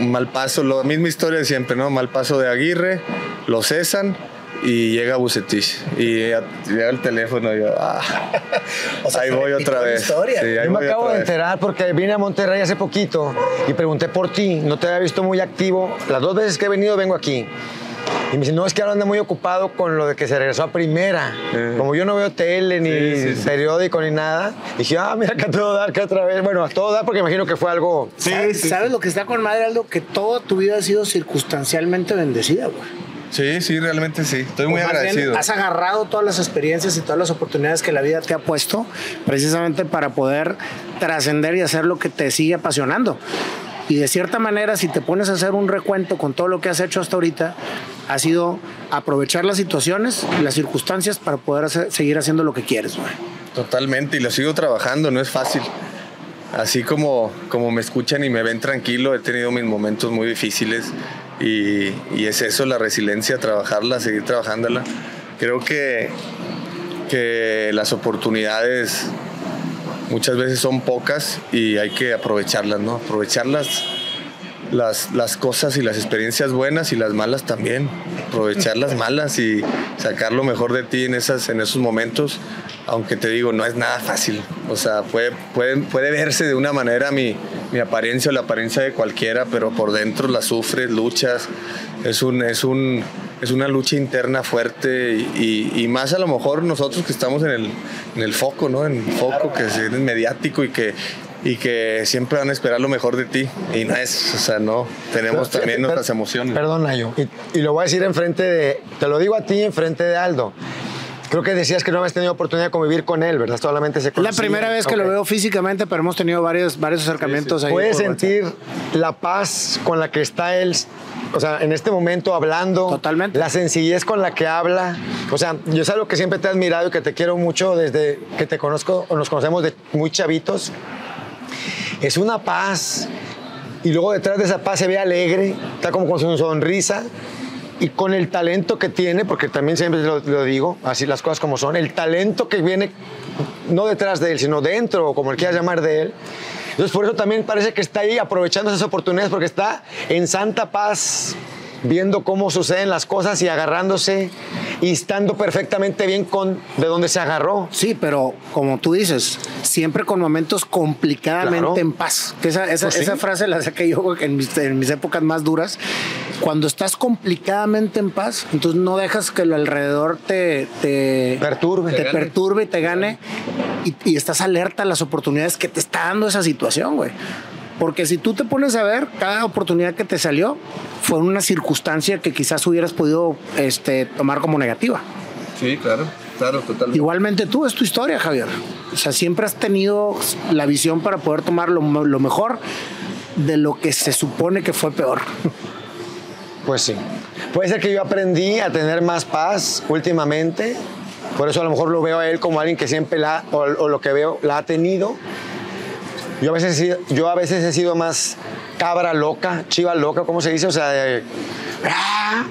mal paso, la misma historia de siempre, ¿no? Mal paso de Aguirre, lo cesan y llega Bucetich y llega el teléfono y yo, ah, [laughs]
O sea,
ahí voy otra vez. Sí, ahí
Yo me acabo de enterar porque vine a Monterrey hace poquito y pregunté por ti. No te había visto muy activo. Las dos veces que he venido vengo aquí. Y me dice, no, es que ahora anda muy ocupado con lo de que se regresó a primera. Como yo no veo tele, ni
Sí, sí, sí.
periódico, ni nada, dije, ah, mira que a todo dar, que otra vez. Bueno, a todo dar porque imagino que fue algo...
¿Sabes, sabes lo que está con madre, Aldo? Que toda tu vida ha sido circunstancialmente bendecida, güey.
Sí, sí, realmente sí. Estoy muy
bien,
agradecido.
has agarrado todas las experiencias y todas las oportunidades que la vida te ha puesto precisamente para poder trascender y hacer lo que te sigue apasionando. Y de cierta manera, si te pones a hacer un recuento con todo lo que has hecho hasta ahorita, ha sido aprovechar las situaciones y las circunstancias para poder hacer- seguir haciendo lo que quieres. güey.
Totalmente, y lo sigo trabajando, no es fácil. Así como, como me escuchan y me ven tranquilo, he tenido mis momentos muy difíciles y, es eso, la resiliencia, trabajarla, seguir trabajándola. Creo que, que las oportunidades muchas veces son pocas y hay que aprovecharlas, ¿no? Aprovecharlas las, las cosas y las experiencias buenas y las malas también. Aprovechar las malas y sacar lo mejor de ti en, esas, en esos momentos. Aunque te digo, no es nada fácil. O sea, puede, puede, puede verse de una manera mi, mi apariencia o la apariencia de cualquiera, pero por dentro la sufres, luchas. Es, un, es, un, es una lucha interna fuerte y, y- y más a lo mejor nosotros que estamos en el, en el foco, ¿no? En el foco que es mediático y que y que siempre van a esperar lo mejor de ti. Y no es, o sea, no, tenemos
Pero,
también nuestras emociones.
Perdona yo. Y, y lo voy a decir enfrente de. Te lo digo a ti enfrente de Aldo. Creo que decías que no habías tenido oportunidad de convivir con él, ¿verdad? Solamente se
Es la primera vez que
Ok.
lo veo físicamente, pero hemos tenido varios, varios acercamientos ahí.
Puedes
por WhatsApp.
sentir la paz con la que está él, o sea, en este momento hablando.
Totalmente.
La sencillez con la que habla. O sea, yo es algo que siempre te he admirado y que te quiero mucho desde que te conozco o nos conocemos de muy chavitos. Es una paz. Y luego detrás de esa paz se ve alegre, está como con su sonrisa. Y con el talento que tiene, porque también siempre lo, lo digo, así las cosas como son, el talento que viene no detrás de él, sino dentro, o como le quieras llamar de él. Entonces, por eso también parece que está ahí aprovechando esas oportunidades, porque está en santa paz, viendo cómo suceden las cosas y agarrándose y estando perfectamente bien con de donde se agarró.
Sí, pero como tú dices, siempre con momentos complicadamente
Claro.
en paz. Que esa, esa,
Pues sí.
esa frase la saqué yo en mis, en mis épocas más duras. Cuando estás complicadamente en paz, entonces no dejas que lo alrededor te, te
Perturbe.
te
Te
perturbe y te gane. y, y estás alerta a las oportunidades que te está dando esa situación, güey. Porque si tú te pones a ver, cada oportunidad que te salió fue una circunstancia que quizás hubieras podido este, tomar como negativa.
Sí, claro, claro, totalmente.
Igualmente tú, es tu historia, Javier. O sea, siempre has tenido la visión para poder tomar lo, lo mejor de lo que se supone que fue peor.
Pues sí. Puede ser que yo aprendí a tener más paz últimamente. Por eso a lo mejor lo veo a él como alguien que siempre la, o, o lo que veo, la ha tenido. Yo a, veces, he sido- yo a veces he sido más cabra loca, chiva loca, ¿cómo se dice? O sea, de- ¡ah!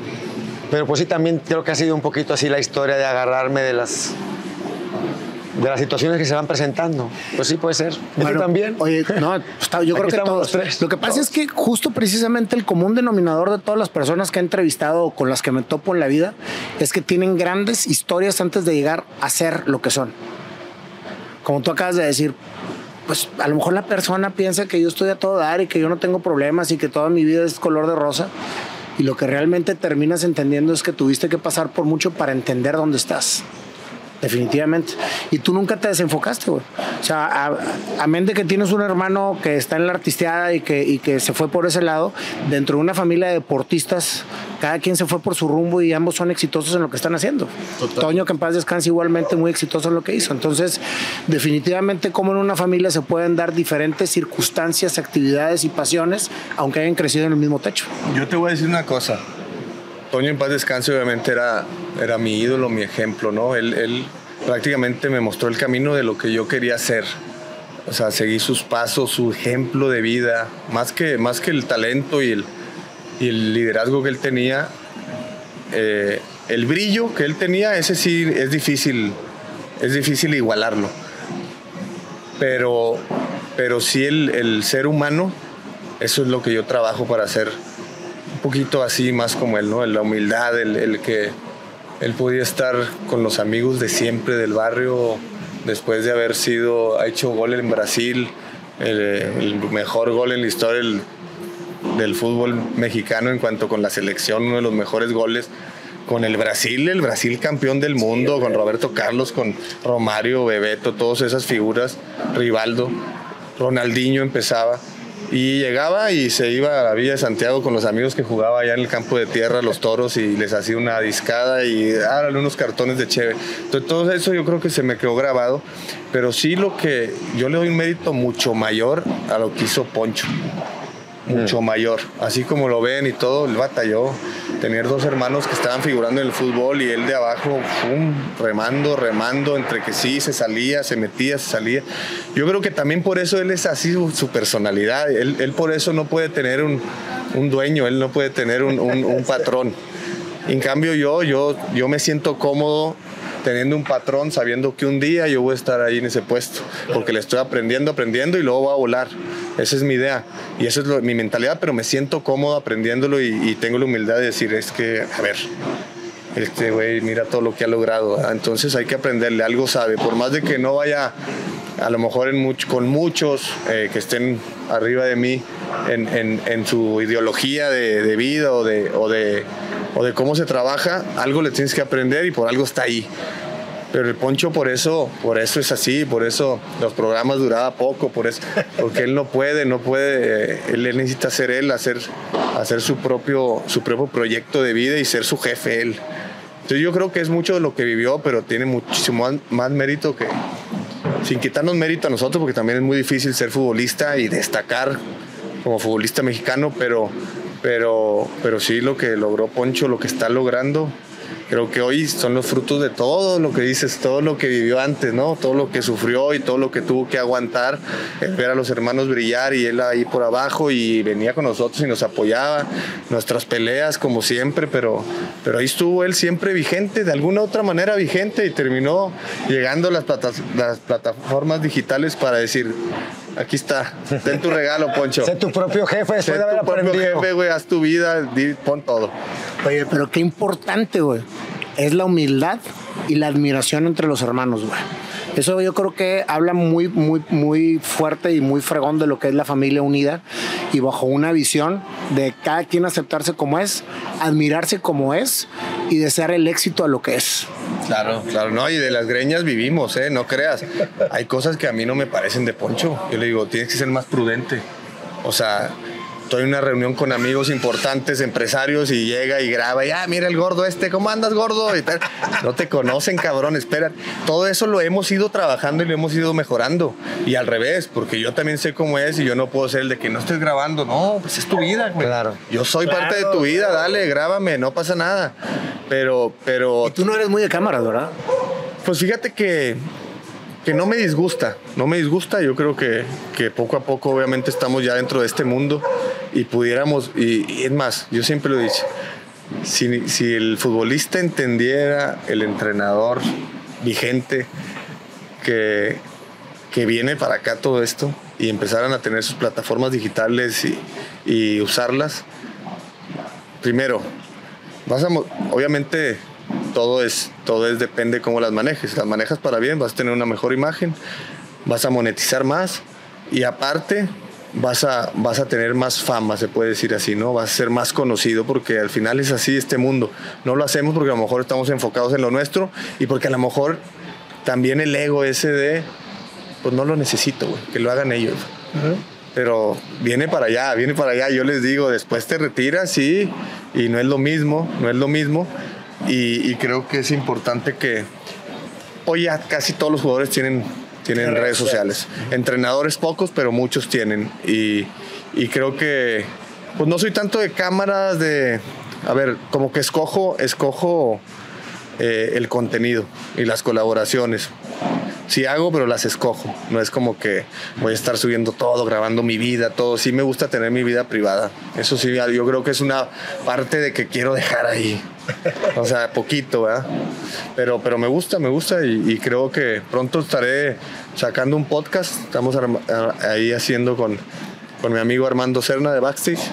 pero pues sí, también creo que ha sido un poquito así la historia de agarrarme de las, de las situaciones que se van presentando. Pues sí, puede ser. ¿Y tú
Bueno,
también?
Oye, no, [laughs] está- yo creo que todos.
los tres.
Lo que pasa es que justo precisamente el común denominador de todas las personas que he entrevistado o con las que me topo en la vida es que tienen grandes historias antes de llegar a ser lo que son. Como tú acabas de decir, pues a lo mejor la persona piensa que yo estoy a todo dar y que yo no tengo problemas y que toda mi vida es color de rosa. Y lo que realmente terminas entendiendo es que tuviste que pasar por mucho para entender dónde estás. Definitivamente. Y tú nunca te desenfocaste, güey. O sea, a, amén de que tienes un hermano que está en la artisteada y que, y que se fue por ese lado, dentro de una familia de deportistas, cada quien se fue por su rumbo y ambos son exitosos en lo que están haciendo. Toño, que en paz descanse, igualmente muy exitoso en lo que hizo. Entonces, definitivamente, como en una familia se pueden dar diferentes circunstancias, actividades y pasiones, aunque hayan crecido en el mismo techo.
Yo te voy a decir una cosa. Toño en paz descanse obviamente era, era mi ídolo, mi ejemplo, ¿no? Él, él prácticamente me mostró el camino de lo que yo quería hacer. O sea, seguí sus pasos, su ejemplo de vida, más que, más que el talento y el, y el liderazgo que él tenía, eh, el brillo que él tenía, ese sí es difícil, es difícil igualarlo. Pero, pero sí el, el ser humano, eso es lo que yo trabajo para hacer poquito así, más como él, ¿no? La humildad, el, el que él podía estar con los amigos de siempre del barrio, después de haber sido, ha hecho gol en Brasil, el, el mejor gol en la historia del, del fútbol mexicano en cuanto con la selección, uno de los mejores goles. Con el Brasil, el Brasil campeón del mundo, con Roberto Carlos, con Romario, Bebeto, todas esas figuras, Rivaldo, Ronaldinho empezaba. Y llegaba y se iba a la Villa de Santiago con los amigos que jugaba allá en el campo de tierra, los toros, y les hacía una discada y árale unos cartones de cheve. Entonces, todo eso yo creo que se me quedó grabado. Pero sí lo que yo le doy un mérito mucho mayor a lo que hizo Poncho. Mucho mayor. Así como lo ven y todo, él batalló. Tener dos hermanos que estaban figurando en el fútbol y él de abajo, pum, remando, remando, entre que sí, se salía, se metía, se salía. Yo creo que también por eso él es así su, su personalidad. Él, él por eso no puede tener un, un dueño, él no puede tener un, un- un patrón. En cambio yo, yo, yo me siento cómodo teniendo un patrón, sabiendo que un día yo voy a estar ahí en ese puesto, porque le estoy aprendiendo, aprendiendo y luego voy a volar. Esa es mi idea y esa es lo- mi mentalidad, pero me siento cómodo aprendiéndolo y, y tengo la humildad de decir, es que, a ver, este güey mira todo lo que ha logrado, ¿verdad? entonces hay que aprenderle, algo sabe, por más de que no vaya a lo mejor en much- con muchos eh, que estén arriba de mí en, en- su ideología de, de vida o de, o, de, o de cómo se trabaja, algo le tienes que aprender y por algo está ahí. Pero el Poncho por eso, por eso es así, por eso los programas duraba poco, por eso, porque él no puede, no puede, eh, él, necesita ser él, hacer, hacer su propio, su propio proyecto de vida y ser su jefe él. Entonces yo creo que es mucho de lo que vivió, pero tiene muchísimo más mérito que, sin quitarnos mérito a nosotros, porque también es muy difícil ser futbolista y destacar como futbolista mexicano, pero, pero, pero sí lo que logró Poncho, lo que está logrando, creo que hoy son los frutos de todo lo que dices, todo lo que vivió antes, ¿no? Todo lo que sufrió y todo lo que tuvo que aguantar, ver a los hermanos brillar y él ahí por abajo y venía con nosotros y nos apoyaba, nuestras peleas como siempre, pero, pero ahí estuvo él siempre vigente, de alguna otra manera vigente y terminó llegando a las, platas- las plataformas digitales para decir, aquí está, ten tu regalo, Poncho.
Sé tu propio jefe después
Sé
de haber
tu propio
aprendido.
jefe, güey, haz tu vida, di- pon todo.
Oye, pero qué importante, güey. Es la humildad y la admiración entre los hermanos, güey. Eso yo creo que habla muy, muy, muy fuerte y muy fregón de lo que es la familia unida y bajo una visión de cada quien aceptarse como es, admirarse como es y desear el éxito a lo que es.
Claro, claro, no, y de las greñas vivimos, ¿eh? No creas. Hay cosas que a mí no me parecen de poncho. Yo le digo, tienes que ser más prudente. O sea, estoy en una reunión con amigos importantes, empresarios, y llega y graba, y ah, mira el gordo este, ¿cómo andas, gordo? Y tal. No te conocen, cabrón, espera. Todo eso lo hemos ido trabajando y lo hemos ido mejorando. Y al revés, porque yo también sé cómo es y yo no puedo ser el de que no estés grabando. No, pues es tu vida, güey.
Claro.
Yo soy parte de tu vida, dale, grábame, no pasa nada. Pero, pero
Y tú no eres muy de cámaras, ¿verdad?
pues fíjate que, que no me disgusta, no me disgusta. Yo creo que, que poco a poco, obviamente, estamos ya dentro de este mundo y pudiéramos, y, es más, yo siempre lo he dicho, si, si el futbolista entendiera, el entrenador vigente, que, que viene para acá todo esto y empezaran a tener sus plataformas digitales y, y usarlas, primero, vas a, obviamente todo es, todo es depende cómo las manejes. Las manejas para bien, vas a tener una mejor imagen, vas a monetizar más y aparte vas a, vas a tener más fama, se puede decir así, ¿no? Vas a ser más conocido porque al final es así este mundo. No lo hacemos porque a lo mejor estamos enfocados en lo nuestro y porque a lo mejor también el ego ese de, pues no lo necesito, güey, que lo hagan ellos. Pero viene para allá, viene para allá. Yo les digo, después te retiras, sí, y no es lo mismo, no es lo mismo. Y, y creo que es importante que hoy ya casi todos los jugadores tienen, tienen redes sociales. Entrenadores pocos, pero muchos tienen. Y, y creo que, pues no soy tanto de cámaras, de, a ver, como que escojo, escojo eh, el contenido y las colaboraciones. Sí hago, pero las escojo. No es como que voy a estar subiendo todo, grabando mi vida, todo. Sí me gusta tener mi vida privada. Eso sí, yo creo que es una parte de que quiero dejar ahí. O sea, poquito, ¿verdad? Pero, pero me gusta, me gusta y, creo que pronto estaré sacando un podcast. Estamos ahí haciendo con, con mi amigo Armando Serna de Backstage.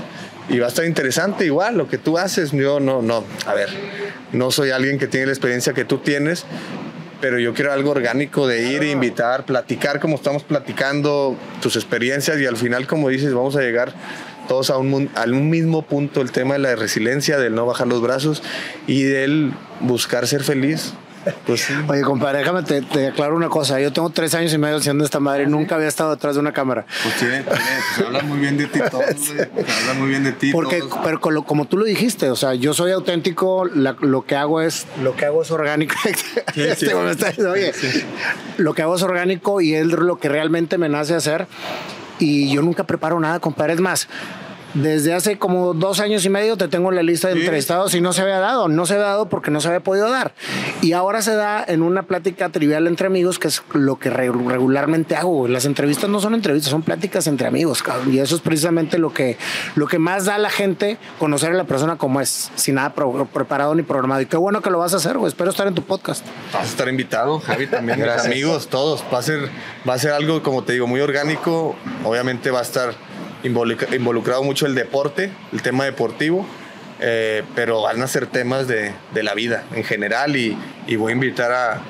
Y va a estar interesante igual lo que tú haces. Yo no, no, a ver, no soy alguien que tiene la experiencia que tú tienes, pero yo quiero algo orgánico de ir, e invitar, platicar como estamos platicando, tus experiencias y al final, como dices, vamos a llegar todos a un, a un mismo punto, el tema de la resiliencia, del no bajar los brazos y del buscar ser feliz. Pues sí.
Oye, compadre, déjame te, te aclaro una cosa. Yo tengo tres años y medio haciendo esta madre y nunca había estado detrás de una cámara.
Pues tiene, tiene, pues hablan muy bien de ti todos, güey. [laughs] Hablan muy bien de ti
Porque,
todos.
pero con lo- como tú lo dijiste, o sea, yo soy auténtico, la- lo que hago es, lo que hago es orgánico. [laughs] Este
sí.
está diciendo, oye, lo que hago es orgánico y es lo que realmente me nace hacer. Y yo nunca preparo nada, compadre. Es más, desde hace como dos años y medio te tengo en la lista de
Sí.
entrevistados y no se había dado. No se había dado porque no se había podido dar. Y ahora se da en una plática trivial entre amigos, que es lo que re- regularmente hago. Las entrevistas no son entrevistas, son pláticas entre amigos. cabrón. Y eso es precisamente lo que, lo que más da a la gente conocer a la persona como es, sin nada pro- preparado ni programado. Y qué bueno que lo vas a hacer, güey. Espero estar en tu podcast.
Vas a estar invitado, Javi también, mis
Gracias.
amigos, todos. Va a ser, va a ser algo, como te digo, muy orgánico. Obviamente va a estar involucra- involucrado mucho el deporte, el tema deportivo, eh, pero van a ser temas de, de la vida en general y, y voy a invitar a,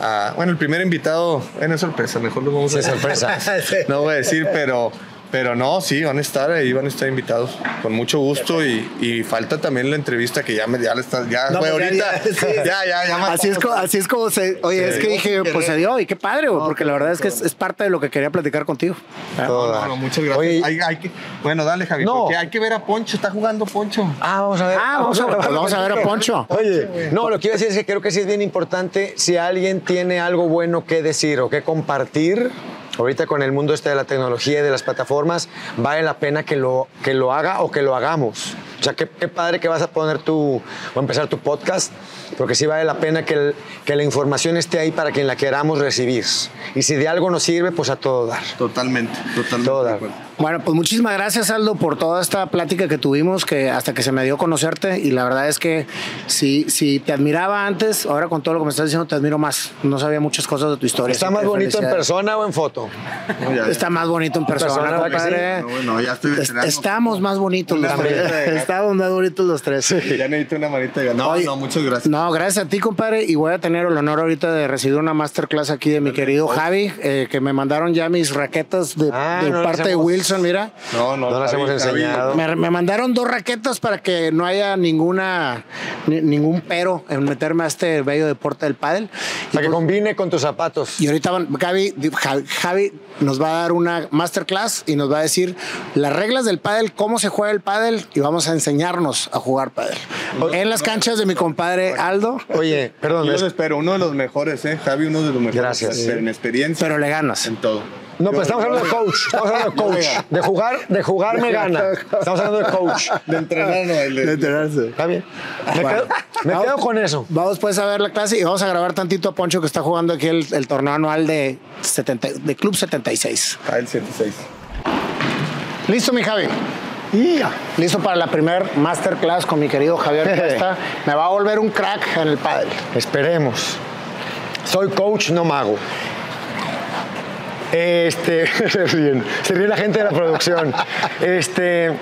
a- bueno, el primer invitado, bueno, es sorpresa, mejor lo vamos a
Sí, sorpresa. [laughs]
no voy a decir, pero, pero no, sí, van a estar ahí, van a estar invitados con mucho gusto y, y falta también la entrevista que ya me ya le está, ya
No,
fue
pues ya,
ahorita,
ya, [laughs] sí.
ya, ya, ya,
Así es, co- así es como se. Oye, es que dije, pues se dio y qué padre, güey, porque la verdad es que es, es parte de lo que quería platicar contigo. Ah,
Todo
No,
dar.
no, muchas gracias.
Oye,
Hay- hay que- bueno, dale, Javi,
No.
porque hay que ver a Poncho, está jugando Poncho.
Ah, vamos a ver.
Ah, vamos a, pues [laughs] vamos a ver a Poncho.
Oye, no, lo que iba a decir es que creo que sí es bien importante si alguien tiene algo bueno que decir o que compartir. Ahorita con el mundo este de la tecnología y de las plataformas, vale la pena que lo, que lo haga o que lo hagamos. O sea, qué, padre que vas a poner tu, o empezar tu podcast, porque sí vale la pena que, el- que la información esté ahí para quien la queramos recibir. Y si de algo nos sirve, pues a todo dar.
Totalmente, totalmente.
Todo dar.
Bueno, pues muchísimas gracias, Aldo, por toda esta plática que tuvimos, que hasta que se me dio a conocerte. Y la verdad es que si, si te admiraba antes, ahora con todo lo que me estás diciendo, te admiro más. No sabía muchas cosas de tu historia.
¿Está más bonito en persona o en foto?
No, ya, ya.
Está más bonito en persona,
persona, ¿verdad que sí?
compadre.
No, bueno, ya estoy.
Estamos más bonitos los tres. Estamos más bonitos los tres.
Ya necesito una manita de No,
Oye,
no, muchas gracias.
No, gracias a ti, compadre. Y voy a tener el honor ahorita de recibir una masterclass aquí de mi querido Javi, eh, que me mandaron ya mis raquetas de,
Ah,
de
no
parte de Wilson, mira.
No, no,
No las
Javi,
hemos enseñado.
Me, me mandaron dos raquetas para que no haya ninguna ni- ningún pero en meterme a este bello deporte del pádel. Y,
Para que
pues-
combine con tus zapatos.
y ahorita Javi, Javi nos va a dar una masterclass y nos va a decir las reglas del pádel, cómo se juega el pádel y vamos a enseñarnos a jugar pádel. En las canchas de mi compadre Aldo,
Oye, perdón.
Yo
es-
espero, uno de los mejores, ¿eh? Javi, uno de los mejores.
Gracias.
En experiencia,
pero le ganas.
en todo.
No, pero estamos hablando de coach. Estamos hablando de coach. De jugar, de jugar me gana. Estamos hablando de coach.
De entrenar, no, el de-
De enterarse.
Está bien. Me,
Bueno.
quedo, me
Vamos-
quedo con eso.
Vamos pues a ver la clase y vamos a grabar tantito a Poncho que está jugando aquí el, el torneo anual de, 70 de Club 76.
Ah, el 76.
Listo, mi Javi. Listo para la primer masterclass con mi querido Javier [laughs] Cuesta. Me va a volver un crack en el pádel.
Esperemos. Soy coach, no mago. Este, [laughs] se ríen, se ríe la gente de la producción. Este,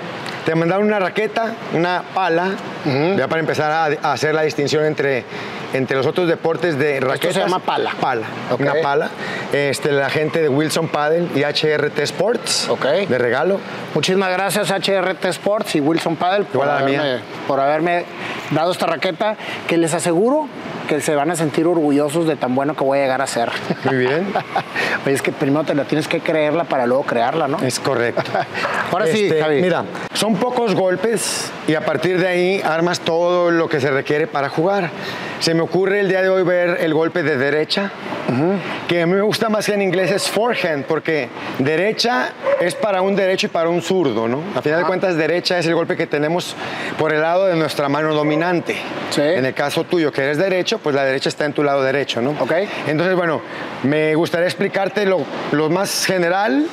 te mandaron una raqueta, una pala, ya para empezar a, a hacer la distinción entre, entre los otros deportes de raquetas.
llama pala.
Pala,
Ok.
una pala. Este, la gente de Wilson Paddle y HRT Sports,
Ok.
de regalo.
Muchísimas gracias HRT Sports y Wilson Paddle por haberme, por haberme dado esta raqueta que les aseguro que se van a sentir orgullosos de tan bueno que voy a llegar a ser.
Muy bien. [laughs]
Oye, es que primero te la tienes que creerla para luego crearla, ¿no?
Es correcto. [laughs]
Ahora sí,
Este,
Javi.
Mira, son pocos golpes y a partir de ahí armas todo lo que se requiere para jugar. Se me ocurre el día de hoy ver el golpe de derecha, que a mí me gusta más que en inglés es forehand, porque derecha es para un derecho y para un zurdo, ¿no? A final de cuentas, derecha es el golpe que tenemos por el lado de nuestra mano dominante.
Sí.
En el caso tuyo, que eres derecho, pues la derecha está en tu lado derecho, ¿no?
Ok.
Entonces, bueno, me gustaría explicarte lo, lo más general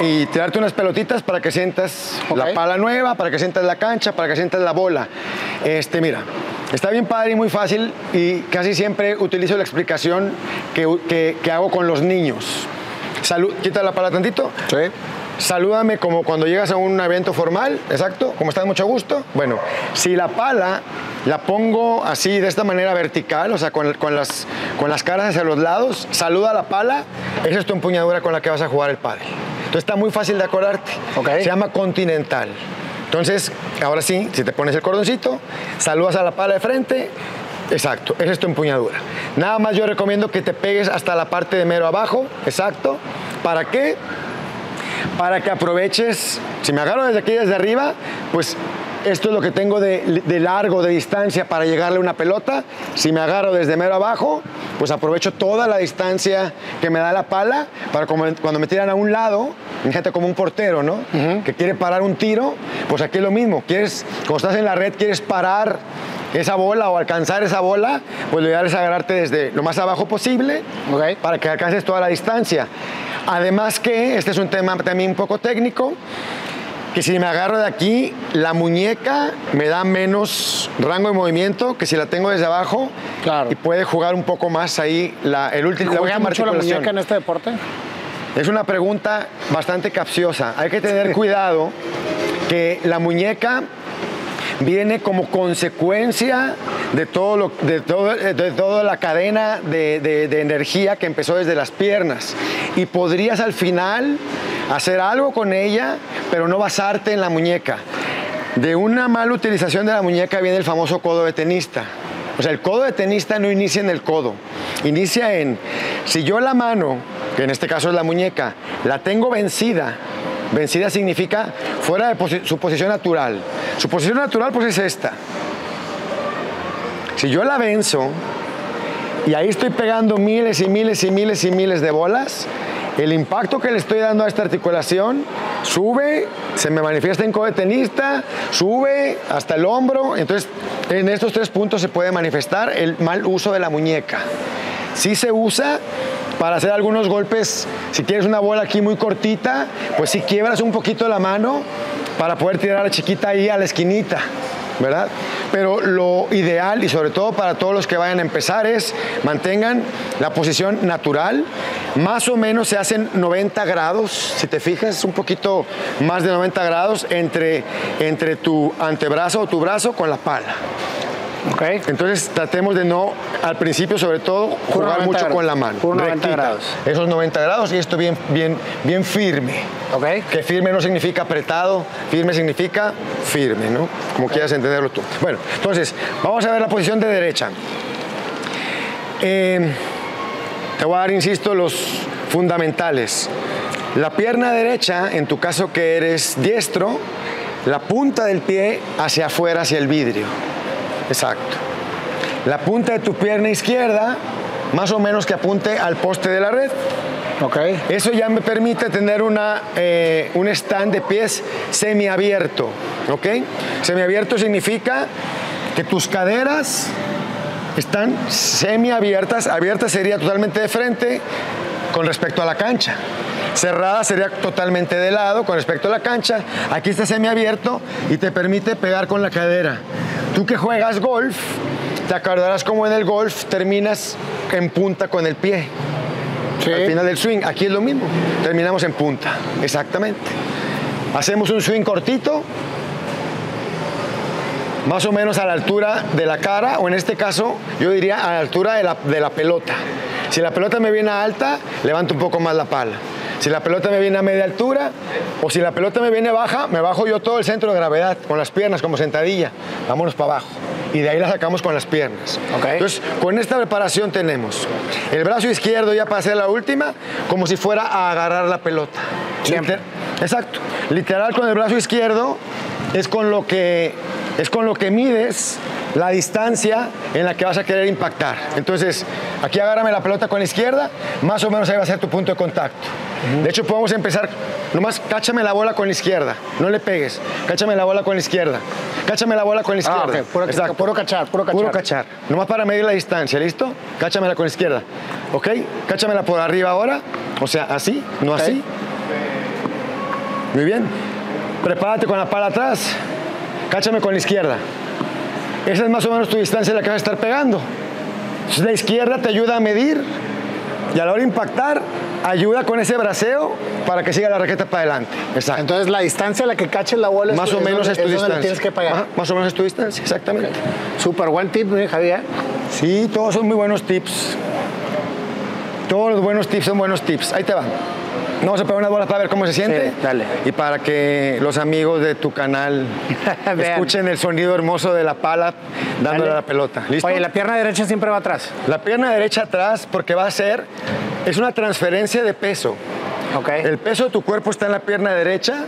y tirarte unas pelotitas para que sientas la pala nueva, para que sientas la cancha, para que sientas la bola. Este, mira, está bien padre y muy fácil y casi siempre utilizo la explicación que, que- que hago con los niños. Salud, quita la pala tantito.
Sí.
Salúdame como cuando llegas a un evento formal, exacto, como estás mucho gusto. Bueno, si la pala la pongo así de esta manera vertical, o sea, con, con las, con las caras hacia los lados, saluda a la pala, esa es tu empuñadura con la que vas a jugar el pádel. Entonces está muy fácil de acordarte.
Ok.
Se llama continental. Entonces, ahora sí, si te pones el cordoncito, saludas a la pala de frente, exacto, esa es tu empuñadura. Nada más yo recomiendo que te pegues hasta la parte de mero abajo, exacto. ¿Para qué? para que aproveches, si me agarro desde aquí, desde arriba, pues esto es lo que tengo de, de largo, de distancia para llegarle a una pelota. Si me agarro desde mero abajo, pues aprovecho toda la distancia que me da la pala para cuando me tiran a un lado, fíjate como un portero, ¿no? Que quiere parar un tiro, pues aquí es lo mismo. Quieres, cuando estás en la red, quieres parar esa bola o alcanzar esa bola, pues lo ideal es agarrarte desde lo más abajo posible para que alcances toda la distancia. Además que, este es un tema también un poco técnico, que si me agarro de aquí, la muñeca me da menos rango de movimiento que si la tengo desde abajo
Claro.
y puede jugar un poco más ahí la, el último, la
¿Juega
última
mucho la muñeca en este deporte?
Es una pregunta bastante capciosa. Hay que tener cuidado que la muñeca viene como consecuencia de, todo de, todo- de toda la cadena de, de- de energía que empezó desde las piernas. Y podrías al final hacer algo con ella, pero no basarte en la muñeca. De una mala utilización de la muñeca viene el famoso codo de tenista. O sea, el codo de tenista no inicia en el codo, inicia en, si yo la mano, que en este caso es la muñeca, la tengo vencida, vencida significa fuera de su posición natural. Su posición natural pues es esta. Si yo la venzo y ahí estoy pegando miles y miles y miles y miles de bolas, el impacto que le estoy dando a esta articulación sube, se me manifiesta en codo de tenista, sube hasta el hombro. Entonces, en estos tres puntos se puede manifestar el mal uso de la muñeca. Sí se usa para hacer algunos golpes, si quieres una bola aquí muy cortita, pues si quiebras un poquito la mano para poder tirar a la chiquita ahí a la esquinita. ¿verdad? Pero lo ideal y sobre todo para todos los que vayan a empezar es mantengan la posición natural, más o menos se hacen 90 grados, si te fijas, un poquito más de 90 grados entre, entre tu antebrazo o tu brazo con la pala. Entonces tratemos de no, al principio sobre todo, jugar
90
mucho
grados.
con la mano.
Puro 90
rectita.
grados.
Esos 90 grados y esto bien, bien, bien firme.
Ok.
Que firme no significa apretado, firme significa firme, ¿no? Como quieras entenderlo tú. Bueno, entonces, vamos a ver la posición de derecha. Eh, te voy a dar, insisto, los fundamentales. La pierna derecha, en tu caso que eres diestro, la punta del pie hacia afuera, hacia el vidrio. Exacto. La punta de tu pierna izquierda, más o menos que apunte al poste de la red.
Ok.
Eso ya me permite tener una, eh, un stand de pies semiabierto. ¿Ok? Semiabierto significa que tus caderas están semiabiertas. Abiertas sería totalmente de frente con respecto a la cancha. Cerrada sería totalmente de lado con respecto a la cancha. Aquí está semiabierto y te permite pegar con la cadera. Tú que juegas golf, te acordarás como en el golf terminas en punta con el pie.
Sí.
Al final del swing, aquí es lo mismo. Terminamos en punta, exactamente. Hacemos un swing cortito, más o menos a la altura de la cara, o en este caso, yo diría a la altura de la, de la pelota. Si la pelota me viene alta, levanto un poco más la pala. Si la pelota me viene a media altura, o si la pelota me viene baja, me bajo yo todo el centro de gravedad, con las piernas como sentadilla. Vámonos para abajo. Y de ahí la sacamos con las piernas. Entonces, con esta preparación tenemos el brazo izquierdo ya para hacer la última, como si fuera a agarrar la pelota.
Siempre.
Liter- Exacto. Literal con el brazo izquierdo es con lo que es con lo que mides la distancia en la que vas a querer impactar. Entonces, aquí agárrame la pelota con la izquierda, más o menos ahí va a ser tu punto de contacto. De hecho, podemos empezar, nomás cáchame la bola con la izquierda, no le pegues, cáchame la bola con la izquierda, cáchame la bola con la
Ah,
izquierda.
ok, puro-
Exacto.
puro cachar, puro cachar.
Puro cachar, nomás para medir la distancia, ¿listo? Cáchamela con la izquierda, ¿ok? Cáchamela por arriba ahora, o sea, así, no así. Muy bien. Prepárate con la pala atrás. Cáchame con la izquierda. Esa es más o menos tu distancia en la que vas a estar pegando. Entonces, la izquierda te ayuda a medir y a la hora de impactar, ayuda con ese braceo para que siga la raqueta para adelante. Exacto.
Entonces la distancia a la que caches la bola
más o menos
donde-
es tu distancia.
le tienes que pegar.
Ajá, más o menos es tu distancia, exactamente.
Súper buen tip, mi Javier.
Sí, todos son muy buenos tips. Todos los buenos tips son buenos tips. Ahí te va. Vamos a pegar unas bolas para ver cómo se siente.
Sí, dale.
Y para que los amigos de tu canal [laughs] escuchen el sonido hermoso de la pala dándole
Dale.
a la pelota. ¿Listo?
Oye, la pierna derecha siempre va atrás.
La pierna derecha atrás porque va a ser, es una transferencia de peso.
Ok.
El peso de tu cuerpo está en la pierna derecha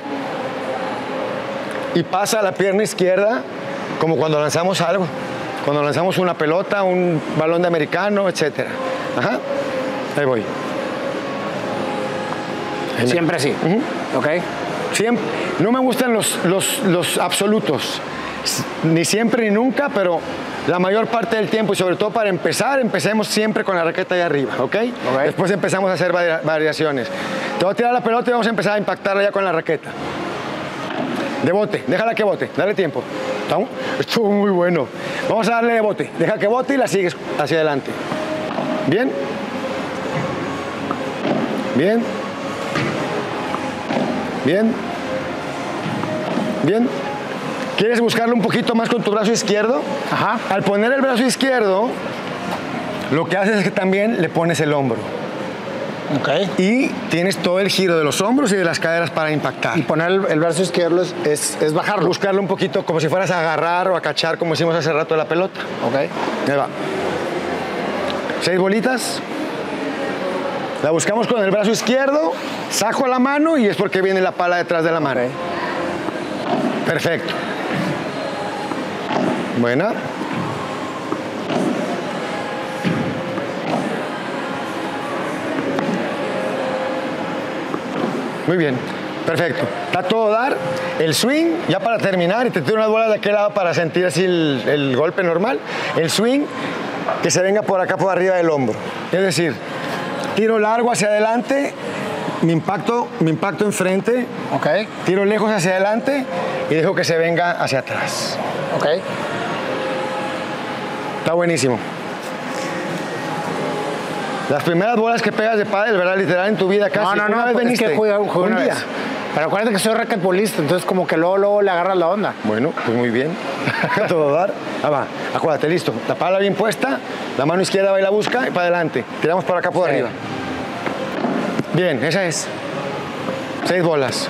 y pasa a la pierna izquierda como cuando lanzamos algo. Cuando lanzamos una pelota, un balón de americano, etc. Ajá. Ahí voy.
Siempre así. Ok.
Siempre, no me gustan los, los, los absolutos, ni siempre ni nunca, pero la mayor parte del tiempo y sobre todo para empezar, empecemos siempre con la raqueta ahí arriba, ¿ok?
Ok.
Después empezamos a hacer varia- variaciones. Te voy a tirar la pelota y vamos a empezar a impactarla ya con la raqueta. De bote, déjala que bote, dale tiempo. ¿Estamos? Estuvo muy bueno. Vamos a darle de bote, deja que bote y la sigues hacia adelante. ¿Bien? ¿Bien? ¿Bien? ¿Bien? ¿Quieres buscarlo un poquito más con tu brazo izquierdo?
Ajá.
Al poner el brazo izquierdo, lo que haces es que también le pones el hombro.
Ok.
Y tienes todo el giro de los hombros y de las caderas para impactar.
Y poner el, el brazo izquierdo es, es, es bajarlo.
Buscarlo un poquito como si fueras a agarrar o a cachar, como hicimos hace rato la pelota.
Ok.
Ahí va. Seis bolitas. La buscamos con el brazo izquierdo, saco la mano y es porque viene la pala detrás de la mano. Perfecto. Buena. Muy bien. Perfecto. Está todo dar. El swing, ya para terminar, y te tiro unas bolas de aquel lado para sentir así el, el golpe normal. El swing, que se venga por acá por arriba del hombro. Es decir, tiro largo hacia adelante, mi impacto, mi impacto enfrente,
Ok.
tiro lejos hacia adelante y dejo que se venga hacia atrás.
Ok.
Está buenísimo. Las primeras bolas que pegas de pádel, ¿verdad? Literal en tu vida casi.
No, no,
Una
no,
vez
es
veniste.
que jugué- jugué
un
una
día.
vez. Pero acuérdate que soy raquetbolista, entonces como que luego, luego le agarras la onda.
Bueno, pues muy bien. [laughs] A todo dar. Ah, va. Acuérdate, listo. La pala bien puesta, la mano izquierda va y la busca y para adelante. Tiramos por acá por
Sí.
arriba. Bien, esa es. Seis bolas.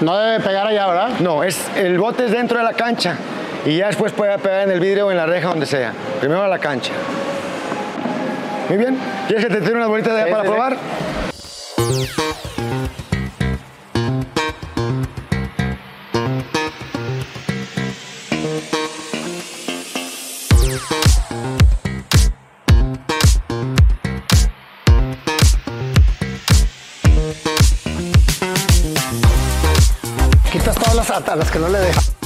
No debe pegar allá, ¿verdad?
No, es, el bote es dentro de la cancha y ya después puede pegar en el vidrio o en la reja, donde sea. Primero a la cancha. Muy bien. ¿Quieres que te tire unas bolitas de allá
Sí,
para
sí.
probar?
A las que no le dejas.